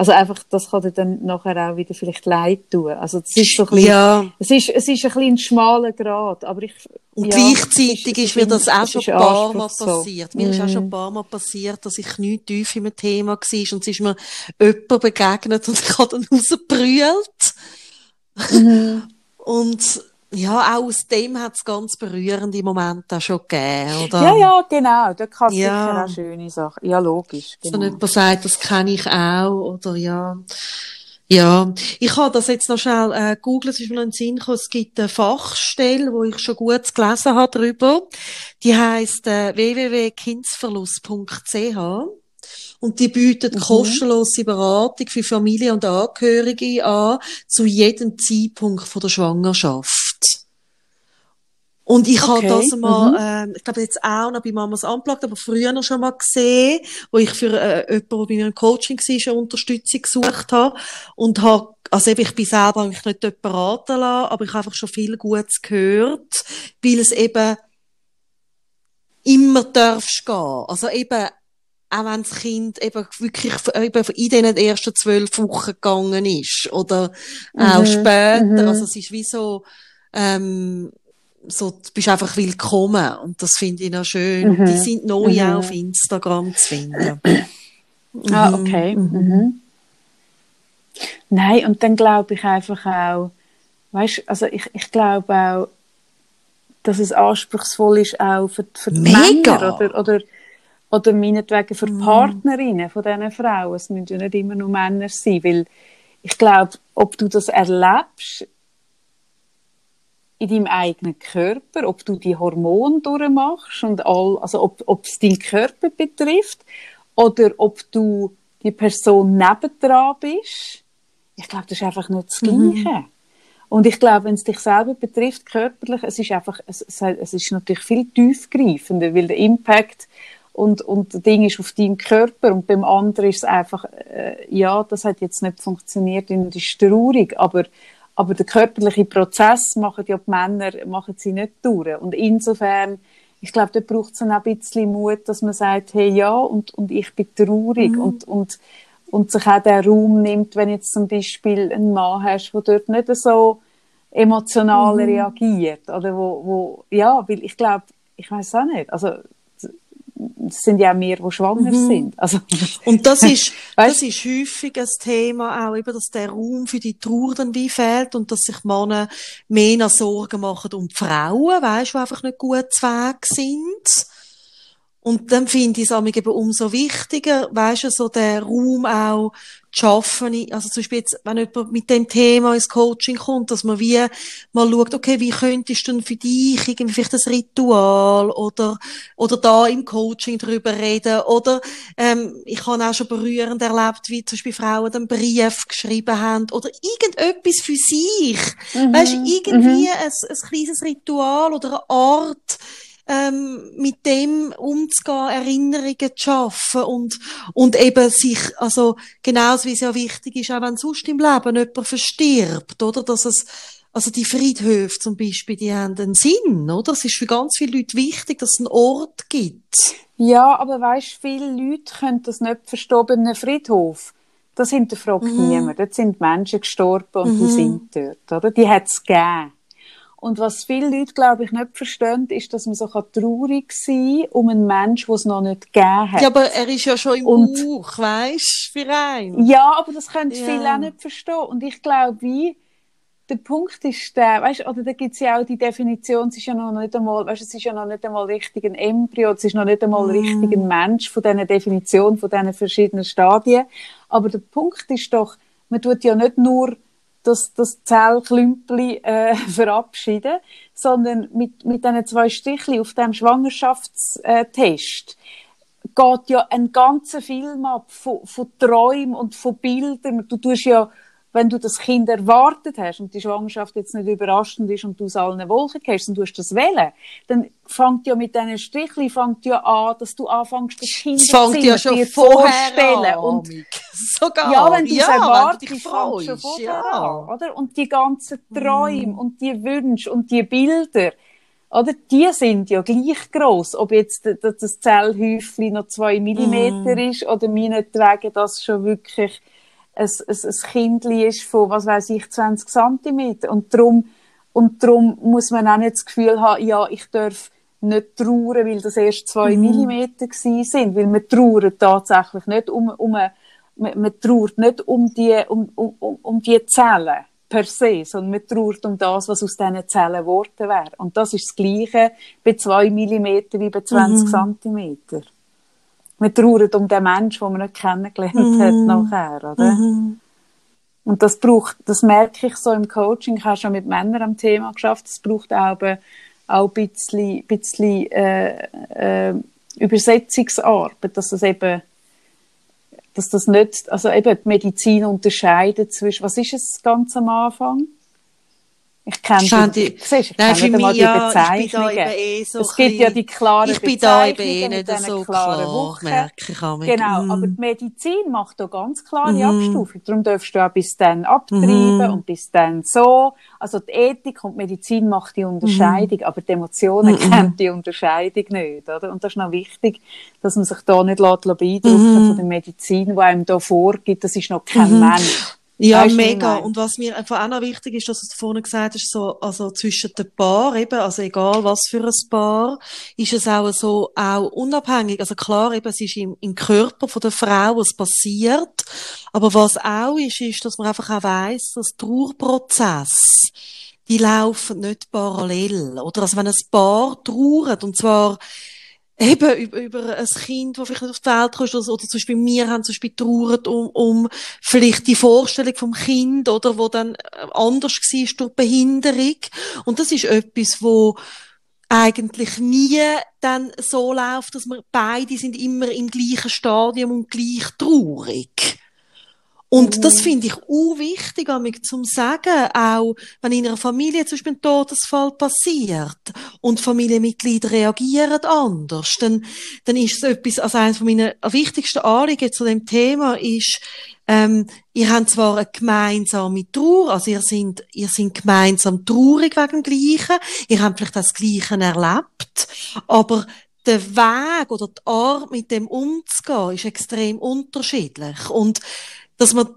also einfach, das kann dir dann nachher auch wieder vielleicht leid tun. Also das ist so ein bisschen, ja. es ist, es ist ein bisschen ein schmaler Grad, aber ich, und ja, gleichzeitig ist, ist, mir das auch schon ein paar Mal passiert. So. Mir mm. ist auch schon ein mhm. paar Mal passiert, dass ich nicht tief im Thema war und es ist mir jemand begegnet und <laughs> ich habe dann rausgebrüllt. Mhm. und ja, auch aus dem hat es ganz berührende Momente schon gegeben, oder? Ja, ja, genau. Da kann ja. sicher auch schöne Sachen. Ja, logisch. Genau. Wenn jemand sagt, das kenne ich auch, oder ja. Ja, ich habe das jetzt noch schnell äh, googelt, es ist mir noch in den Sinn gekommen, es gibt eine Fachstelle, wo ich schon gut gelesen habe darüber. Die heisst äh, www.kindsverlust.ch und die bietet mhm. kostenlose Beratung für Familie und Angehörige an, zu jedem Zeitpunkt von der Schwangerschaft. Und ich okay. habe das mal, mhm. äh, ich glaube jetzt auch noch bei Mamas Unplugged, aber früher noch schon mal gesehen, wo ich für äh, jemanden, der bei mir im Coaching war, eine Unterstützung gesucht habe. Und habe, also eben, ich bin selber eigentlich nicht dort beraten lassen, aber ich habe einfach schon viel Gutes gehört, weil es eben immer darfst gehen. Also eben auch wenn das Kind eben wirklich eben in den ersten zwölf Wochen gegangen ist oder mhm. auch später. Mhm. Also es ist wie so, ähm, so, du bist einfach willkommen und das finde ich noch schön. Mhm. Und die sind neu mhm. auf Instagram zu finden. <clears throat> Ah, mhm. okay. Mhm. mhm. Nein, und dann glaube ich einfach auch, weißt, also ich, ich glaube auch, dass es anspruchsvoll ist auch für, für die Mega. Männer oder, oder oder meinetwegen für mhm. Partnerinnen von diesen Frauen. Es müssen ja nicht immer nur Männer sein, weil ich glaube, ob du das erlebst in deinem eigenen Körper, ob du die Hormone durchmachst und all, also ob, ob es deinen Körper betrifft oder ob du die Person nebendran bist, ich glaube, das ist einfach nicht das mhm. Gleiche. Mhm. Und ich glaube, wenn es dich selber betrifft, körperlich, es ist einfach, es, es ist natürlich viel tiefgreifender, weil der Impact und, und das Ding ist auf deinem Körper und beim anderen ist es einfach, äh, ja, das hat jetzt nicht funktioniert und ist traurig, aber, aber der körperliche Prozess machen ja die Männer, machen sie nicht durch. Und insofern, ich glaube, da braucht es dann auch ein bisschen Mut, dass man sagt, hey, ja, und, und ich bin traurig mhm. und, und, und sich auch den Raum nimmt, wenn jetzt zum Beispiel einen Mann hast, der dort nicht so emotional mhm. reagiert, oder wo, wo, ja, weil ich glaube, ich weiß auch nicht, also es sind ja mehr, die schwanger mhm. sind. Also, und das ist, <laughs> das ist häufig ein Thema auch, eben, dass der Raum für die Trauer dann wie fehlt und dass sich Männer mehr Sorgen machen um die Frauen, weißt, die einfach nicht gut zu Weg sind. Und dann finde ich es eben umso wichtiger, weißt du, so der Raum auch zu schaffen. Also zum Beispiel jetzt, wenn jemand mit dem Thema ins Coaching kommt, dass man wie mal schaut, okay, wie könntest du denn für dich irgendwie vielleicht ein Ritual oder, oder da im Coaching drüber reden oder, ähm, ich habe auch schon berührend erlebt, wie zum Beispiel Frauen einen Brief geschrieben haben oder irgendetwas für sich. Mhm. Weißt du, irgendwie mhm. ein, ein kleines Ritual oder eine Art, ähm, mit dem umzugehen, Erinnerungen zu schaffen und, und eben sich, also genauso wie es ja wichtig ist, auch wenn sonst im Leben jemand verstirbt, oder, dass es, also die Friedhöfe zum Beispiel, die haben einen Sinn, oder? Es ist für ganz viele Leute wichtig, dass es einen Ort gibt. Ja, aber weißt, viele Leute können das nicht verstehen bei einem Friedhof. Das hinterfragt mhm. niemand. Dort sind Menschen gestorben und mhm. die sind dort, oder? Die hat es gegeben. Und was viele Leute, glaube ich, nicht verstehen, ist, dass man so traurig sein kann um einen Menschen, den es noch nicht gegeben hat. Ja, aber er ist ja schon im und, Bauch, weisst für einen. Ja, aber das können ja. viele auch nicht verstehen. Und ich glaube, wie, der Punkt ist der, weißt, oder da gibt es ja auch die Definition, es ist ja noch nicht einmal, weißt, es ist ja noch nicht einmal richtig ein Embryo, es ist noch nicht einmal mm. richtig ein Mensch von diesen Definition, von diesen verschiedenen Stadien. Aber der Punkt ist doch, man tut ja nicht nur das, das Zellklümpli äh, <laughs> verabschieden, sondern mit, mit diesen zwei Strichli auf dem Schwangerschaftstest geht ja ein ganzer Film ab von, von Träumen und von Bildern. Du tust ja wenn du das Kind erwartet hast und die Schwangerschaft jetzt nicht überraschend ist und du aus allen Wolken gehst und du hast das wählen, dann fängt ja mit diesen Strichli fängt ja an, dass du anfängst, das Kind zu ja dir vorstellen. Und <laughs> Sogar. Ja, wenn du ja, es erwartest, fängt schon vorher ja. an, oder? Und die ganzen Träume mm. und die Wünsche und die Bilder, oder? Die sind ja gleich groß, ob jetzt das Zellhäufchen noch zwei Millimeter mm. ist oder meinetwegen das schon wirklich ein, ein, ein Kindli ist von, was weiß ich, 20 Zentimeter. Und darum, und darum muss man auch nicht das Gefühl haben, ja, ich darf nicht trauern, weil das erst zwei mhm. Millimeter gewesen sind, weil man trauert tatsächlich nicht um, um eine, man, man trauert nicht um die, um, um, um die Zellen per se, sondern man trauert um das, was aus diesen Zellen geworden wäre. Und das ist das Gleiche bei zwei Millimeter wie bei 20 mhm. Zentimeter man trauert um den Menschen, den man nicht kennengelernt mm. hat nachher, oder? Mm. Und das braucht, das merke ich so im Coaching, ich habe schon mit Männern am Thema geschafft, es braucht auch, auch ein bisschen, bisschen äh, äh, Übersetzungsarbeit, dass das eben dass das nicht, also eben die Medizin unterscheidet zwischen, was ist es ganz am Anfang? Ich kenne die, die, siehst, ich Nein, kenne mich, ja, Bezeichnungen. Eh so es gibt ja die klaren Ich bin da eben eh nicht so klar, Wochen. merke ich auch Genau, mm. aber die Medizin macht da ganz klare mm. Abstufung. Darum darfst du auch bis dann abtreiben mm. und bis dann so. Also die Ethik und die Medizin macht die Unterscheidung, mm. aber die Emotionen mm. kennen die Unterscheidung nicht. Oder? Und das ist noch wichtig, dass man sich da nicht beeindrucken mm. von der Medizin, die einem da vorgibt, das ist noch kein mm. Mensch. Ja, weißt, mega. Und was mir einfach auch noch wichtig ist, dass du vorhin gesagt hast, so, also zwischen den Paar eben, also egal was für ein Paar, ist es auch so, auch unabhängig. Also klar, eben, es ist im, im Körper von der Frau, was passiert. Aber was auch ist, ist, dass man einfach auch weiss, dass Trauerprozess, die laufen nicht parallel. Oder also wenn ein Paar trauert, und zwar, eben über, über ein Kind, das vielleicht nicht auf die Welt kommt, oder, zum Beispiel wir haben zum Beispiel trauert um, um vielleicht die Vorstellung vom Kind, oder, wo dann äh, anders war durch Behinderung. Und das ist etwas, wo eigentlich nie dann so läuft, dass wir beide sind immer im gleichen Stadium und gleich traurig. Und das finde ich auch wichtig, mich zum sagen, auch wenn in einer Familie zum Beispiel ein Todesfall passiert und Familienmitglieder reagieren anders, dann, dann ist es etwas, also eines von meinen wichtigsten Anliegen zu dem Thema ist, ähm, ihr habt zwar eine gemeinsame Trauer, also ihr sind, ihr sind gemeinsam traurig wegen dem Gleichen, ihr habt vielleicht das Gleiche erlebt, aber der Weg oder die Art, mit dem umzugehen, ist extrem unterschiedlich. Und dass man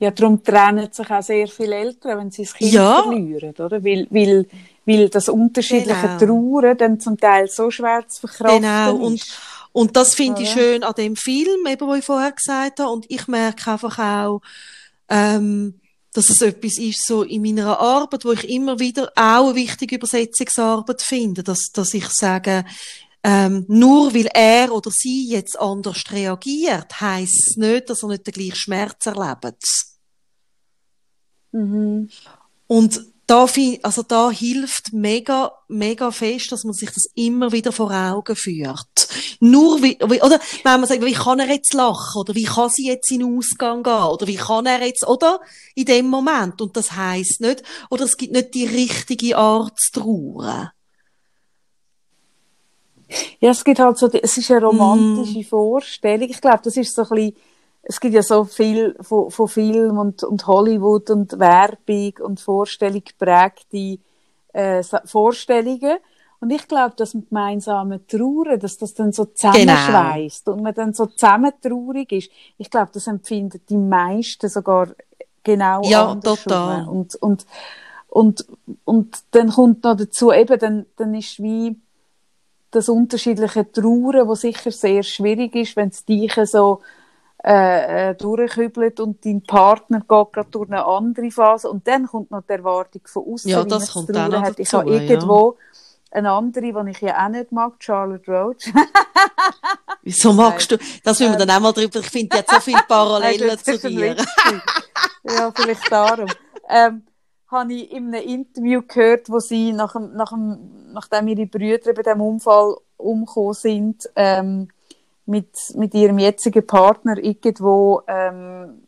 ja, darum trennen sich auch sehr viele Eltern, wenn sie das Kind ja. verlieren, oder? Weil, weil, weil das unterschiedliche genau. Trauern dann zum Teil so schwer zu verkraften genau. Und, und das finde ich schön an dem Film, eben, wo ich vorher gesagt habe. Und ich merke einfach auch, ähm, dass es etwas ist, so in meiner Arbeit, wo ich immer wieder auch eine wichtige Übersetzungsarbeit finde, dass, dass ich sage, ähm, nur weil er oder sie jetzt anders reagiert, heisst es nicht, dass er nicht den gleichen Schmerz erlebt. Mhm. Und da, also da hilft mega, mega fest, dass man sich das immer wieder vor Augen führt. Nur wie, oder wenn man sagt, wie kann er jetzt lachen? Oder wie kann sie jetzt in den Ausgang gehen? Oder wie kann er jetzt, oder? In dem Moment. Und das heisst nicht, oder es gibt nicht die richtige Art zu trauern. Ja, es gibt halt so, es ist eine romantische mm. Vorstellung. Ich glaube, das ist so ein bisschen, es gibt ja so viel von, von Film und, und Hollywood und Werbung und Vorstellung geprägte äh, Vorstellungen. Und ich glaube, dass mit gemeinsamen Trauern, dass das dann so zusammenschweißt genau. und man dann so zusammen traurig ist. Ich glaube, das empfinden die meisten sogar genau ja, total. Und, und, und, und dann kommt noch dazu, eben, dann, dann ist wie, das unterschiedliche Trauern, was sicher sehr schwierig ist, wenn es dich so äh, äh, durchkübelt und dein Partner geht gerade durch eine andere Phase und dann kommt noch die Erwartung von außen, ja, das kommt dann noch hat. Ich habe irgendwo ja. eine andere, die ich ja auch nicht mag, Charlotte Roach. <laughs> Wieso magst du? Das will wir dann auch mal drüber. Ich finde, die hat so viele <laughs> Parallelen zu dir. ja, vielleicht darum. Ähm, habe ich in einem Interview gehört, wo sie nach dem, nach dem, nachdem ihre Brüder bei dem Unfall umgekommen sind, ähm, mit, mit ihrem jetzigen Partner irgendwo ähm,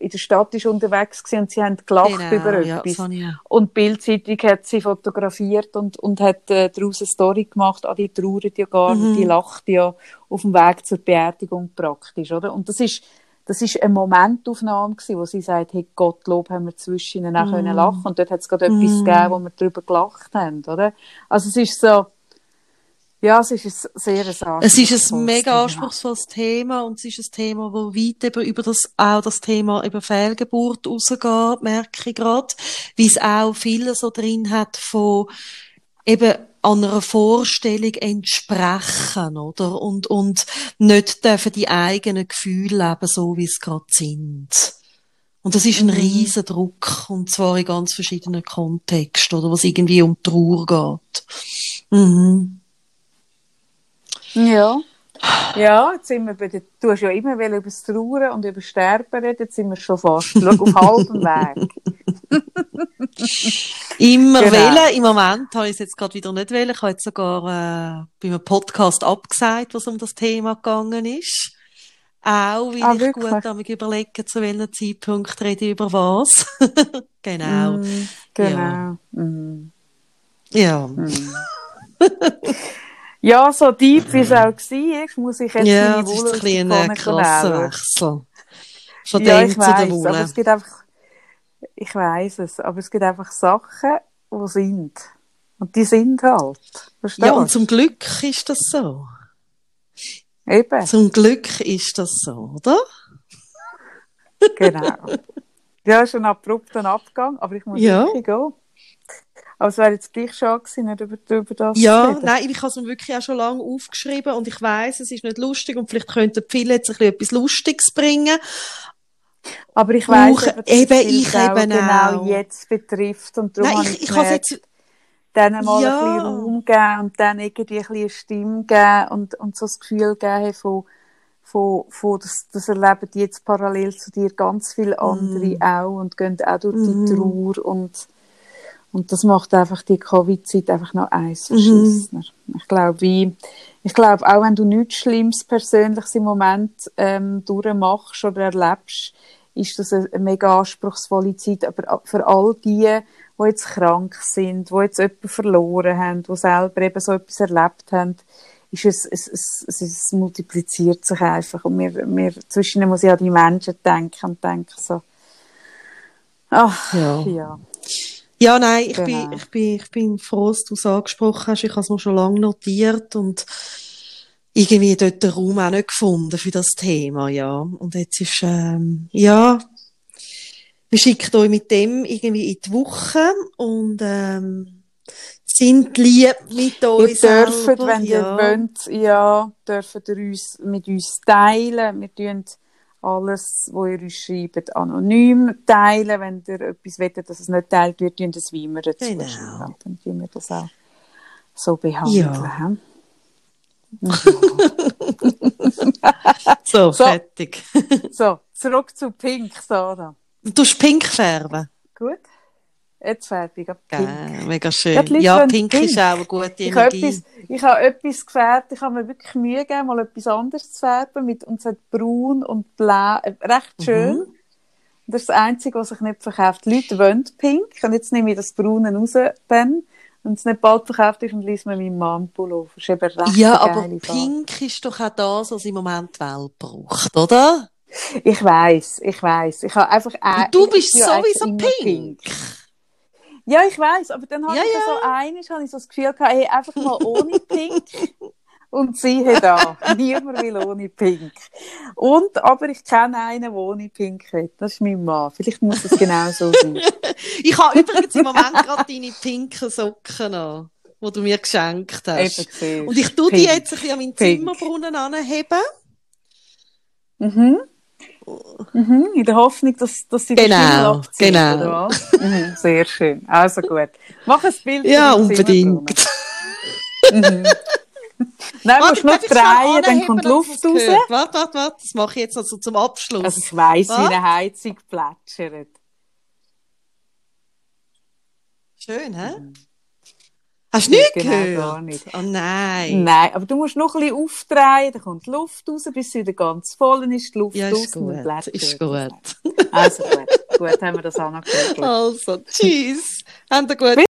in der Stadt ist unterwegs gewesen und sie haben gelacht Genau, über ja, etwas. habe ich auch. Und Bildzeitung hat sie fotografiert und, und hat äh, daraus eine Story gemacht. Ah, die trauert ja gar Mhm. nicht, die lacht ja auf dem Weg zur Beerdigung praktisch, oder? Und das ist, das ist eine Momentaufnahme gewesen, wo sie sagt, hey, Gottlob haben wir zwischen ihnen auch Mhm. können lachen. Und dort hat es gerade etwas Mhm. gegeben, wo wir darüber gelacht haben, oder? Also es ist so, ja, es ist ein sehr ein Es ist ein mega anspruchsvolles Thema und es ist ein Thema, wo weit über, über das, auch das Thema über Fehlgeburt rausgeht, merke ich gerade, wie es auch viele so drin hat von eben einer Vorstellung entsprechen, oder? Und, und nicht dürfen die eigenen Gefühle leben, so wie es gerade sind. Und das ist ein Mhm. riesen Druck, und zwar in ganz verschiedenen Kontexten, oder? Was irgendwie um Trauer geht. Mhm. Ja. Ja, jetzt sind wir bei der, du hast ja immer wieder über das Trauern und über das Sterben reden, jetzt sind wir schon fast, schau, auf halbem Weg. <laughs> Immer Genau. wählen. Im Moment habe ich es jetzt gerade wieder nicht wählen. Ich habe jetzt sogar äh, bei einem Podcast abgesagt, was um das Thema gegangen ist. Auch, weil Ah, ich wirklich? gut damit überlege, zu welchem Zeitpunkt rede ich über was. genau. <laughs> Mm, genau. Mm. Ja. <laughs> Ja, so deep wie es auch war, muss ich jetzt Ja, meine Wolle aus ein der Pfanne nehmen. Wechsel. Von Ja, dem ich zu der weiss, aber es gibt einfach, ich weiss es, aber es gibt einfach Sachen, die sind. Und die sind halt. Verstehst Ja, und zum Glück ist das so. Eben, Zum Glück ist das so, oder? genau. Ja, ist ein abrupter Abgang, aber ich muss Ja. wirklich gehen. Aber es wäre jetzt gleich schade gewesen, nicht über, über das Ja, reden. nein, ich habe es mir wirklich auch schon lange aufgeschrieben und ich weiß, es ist nicht lustig und vielleicht könnten viele jetzt ein bisschen etwas Lustiges bringen. Aber ich eben, dass eben ich eben genau auch. jetzt betrifft und darum Nein, ich, ich gemerkt, jetzt, denen mal Ja. ein bisschen Raum geben und dann irgendwie ein bisschen eine Stimme geben und, und so das Gefühl geben von, von, von das, das erleben die jetzt parallel zu dir ganz viele andere auch und gehen auch durch die Mhm. Trauer und, und das macht einfach die Covid-Zeit einfach noch eins verschissener. Ich glaube, wie, ich glaube, auch wenn du nichts Schlimmes Persönliches im Moment ähm, durchmachst oder erlebst, ist das eine, mega anspruchsvolle Zeit. Aber für all die, die jetzt krank sind, die jetzt jemanden verloren haben, die selber eben so etwas erlebt haben, ist es, es, es, es, es multipliziert sich einfach. Und mir, mir, zwischen muss ich an die Menschen denken und denke so, ach, Ja. ja. Ja, nein, ich Genau. bin, ich bin, ich bin froh, dass du es angesprochen hast. Ich habe es mir schon lange notiert und irgendwie dort den Raum auch nicht gefunden für das Thema, ja. Und jetzt ist, ähm, ja, wir schicken euch mit dem irgendwie in die Woche und, ähm, sind lieb mit Ihr uns dürft, selber, wenn ihr ja. wollt, ja, dürft ihr uns mit uns teilen. Wir tun alles, was ihr uns schreibt, anonym teilen. Wenn ihr etwas wollt, dass es nicht teilt wird, tun das wie immer dazu Genau. schreiben. Dann tun wir das auch so behandeln. Ja. <laughs> So, So. fertig. So, zurück zu Pink, Sarah. Du hast pink färben. Gut? Jetzt fertig. ab Pink. Geil, mega schön. Ja, pink, pink. ist auch eine gute Ich habe Energie. etwas, ich habe etwas gefärbt, ich habe mir wirklich Mühe gegeben, mal etwas anderes zu färben, mit, und es hat braun und blau, äh, recht schön. Mhm. Das ist das Einzige, was sich nicht verkauft. Die Leute wollen pink, und jetzt nehme ich das Braune raus, dann, wenn es nicht bald verkauft ist, und liest mir meinen Mann-Pullover. Das ist eben recht Ja, aber geile Farbe. pink ist doch auch das, was im Moment die Welt braucht, oder? Ich weiss, ich weiss. Ich habe einfach, äh, Und du bist sowieso eigentlich pink. Ja, ich weiss, aber dann habe Ja, ich ja so eines, habe ich so das Gefühl gehabt, hey, einfach mal ohne Pink. Und siehe da, <laughs> niemand will ohne Pink. Und, aber ich kenne einen, der ohne Pink will. Das ist mein Mann. Vielleicht muss es genau so sein. <laughs> Ich habe übrigens im Moment gerade deine pinken Socken an, die du mir geschenkt hast. Eben. Und ich tue die Pink. jetzt ein bisschen an meinen Pink. Zimmerbrunnen anheben. Mhm. Mhm. In der Hoffnung, dass, dass sie Genau, Schimmel abziehen, genau. oder was? Mhm. Sehr schön. Also gut. Mach ein Bild Ja, unbedingt. Mhm. Nein, musst nur drehen, dann kommt Luft raus. Warte, warte, warte. Das mache ich jetzt also zum Abschluss. Also ich weiss, wie eine Heizung plätschert. Schön, hä? Hast du nicht Genau, gehört? gar nicht. Oh nein. Nein, aber du musst noch ein bisschen aufdrehen, dann kommt die Luft raus, bis sie wieder ganz voll ist, die Luft Ja, raus ist und gut. blättert. Ist gut. Also gut, gut haben wir das angeguckt. <laughs> Also, tschüss. Habt ihr gut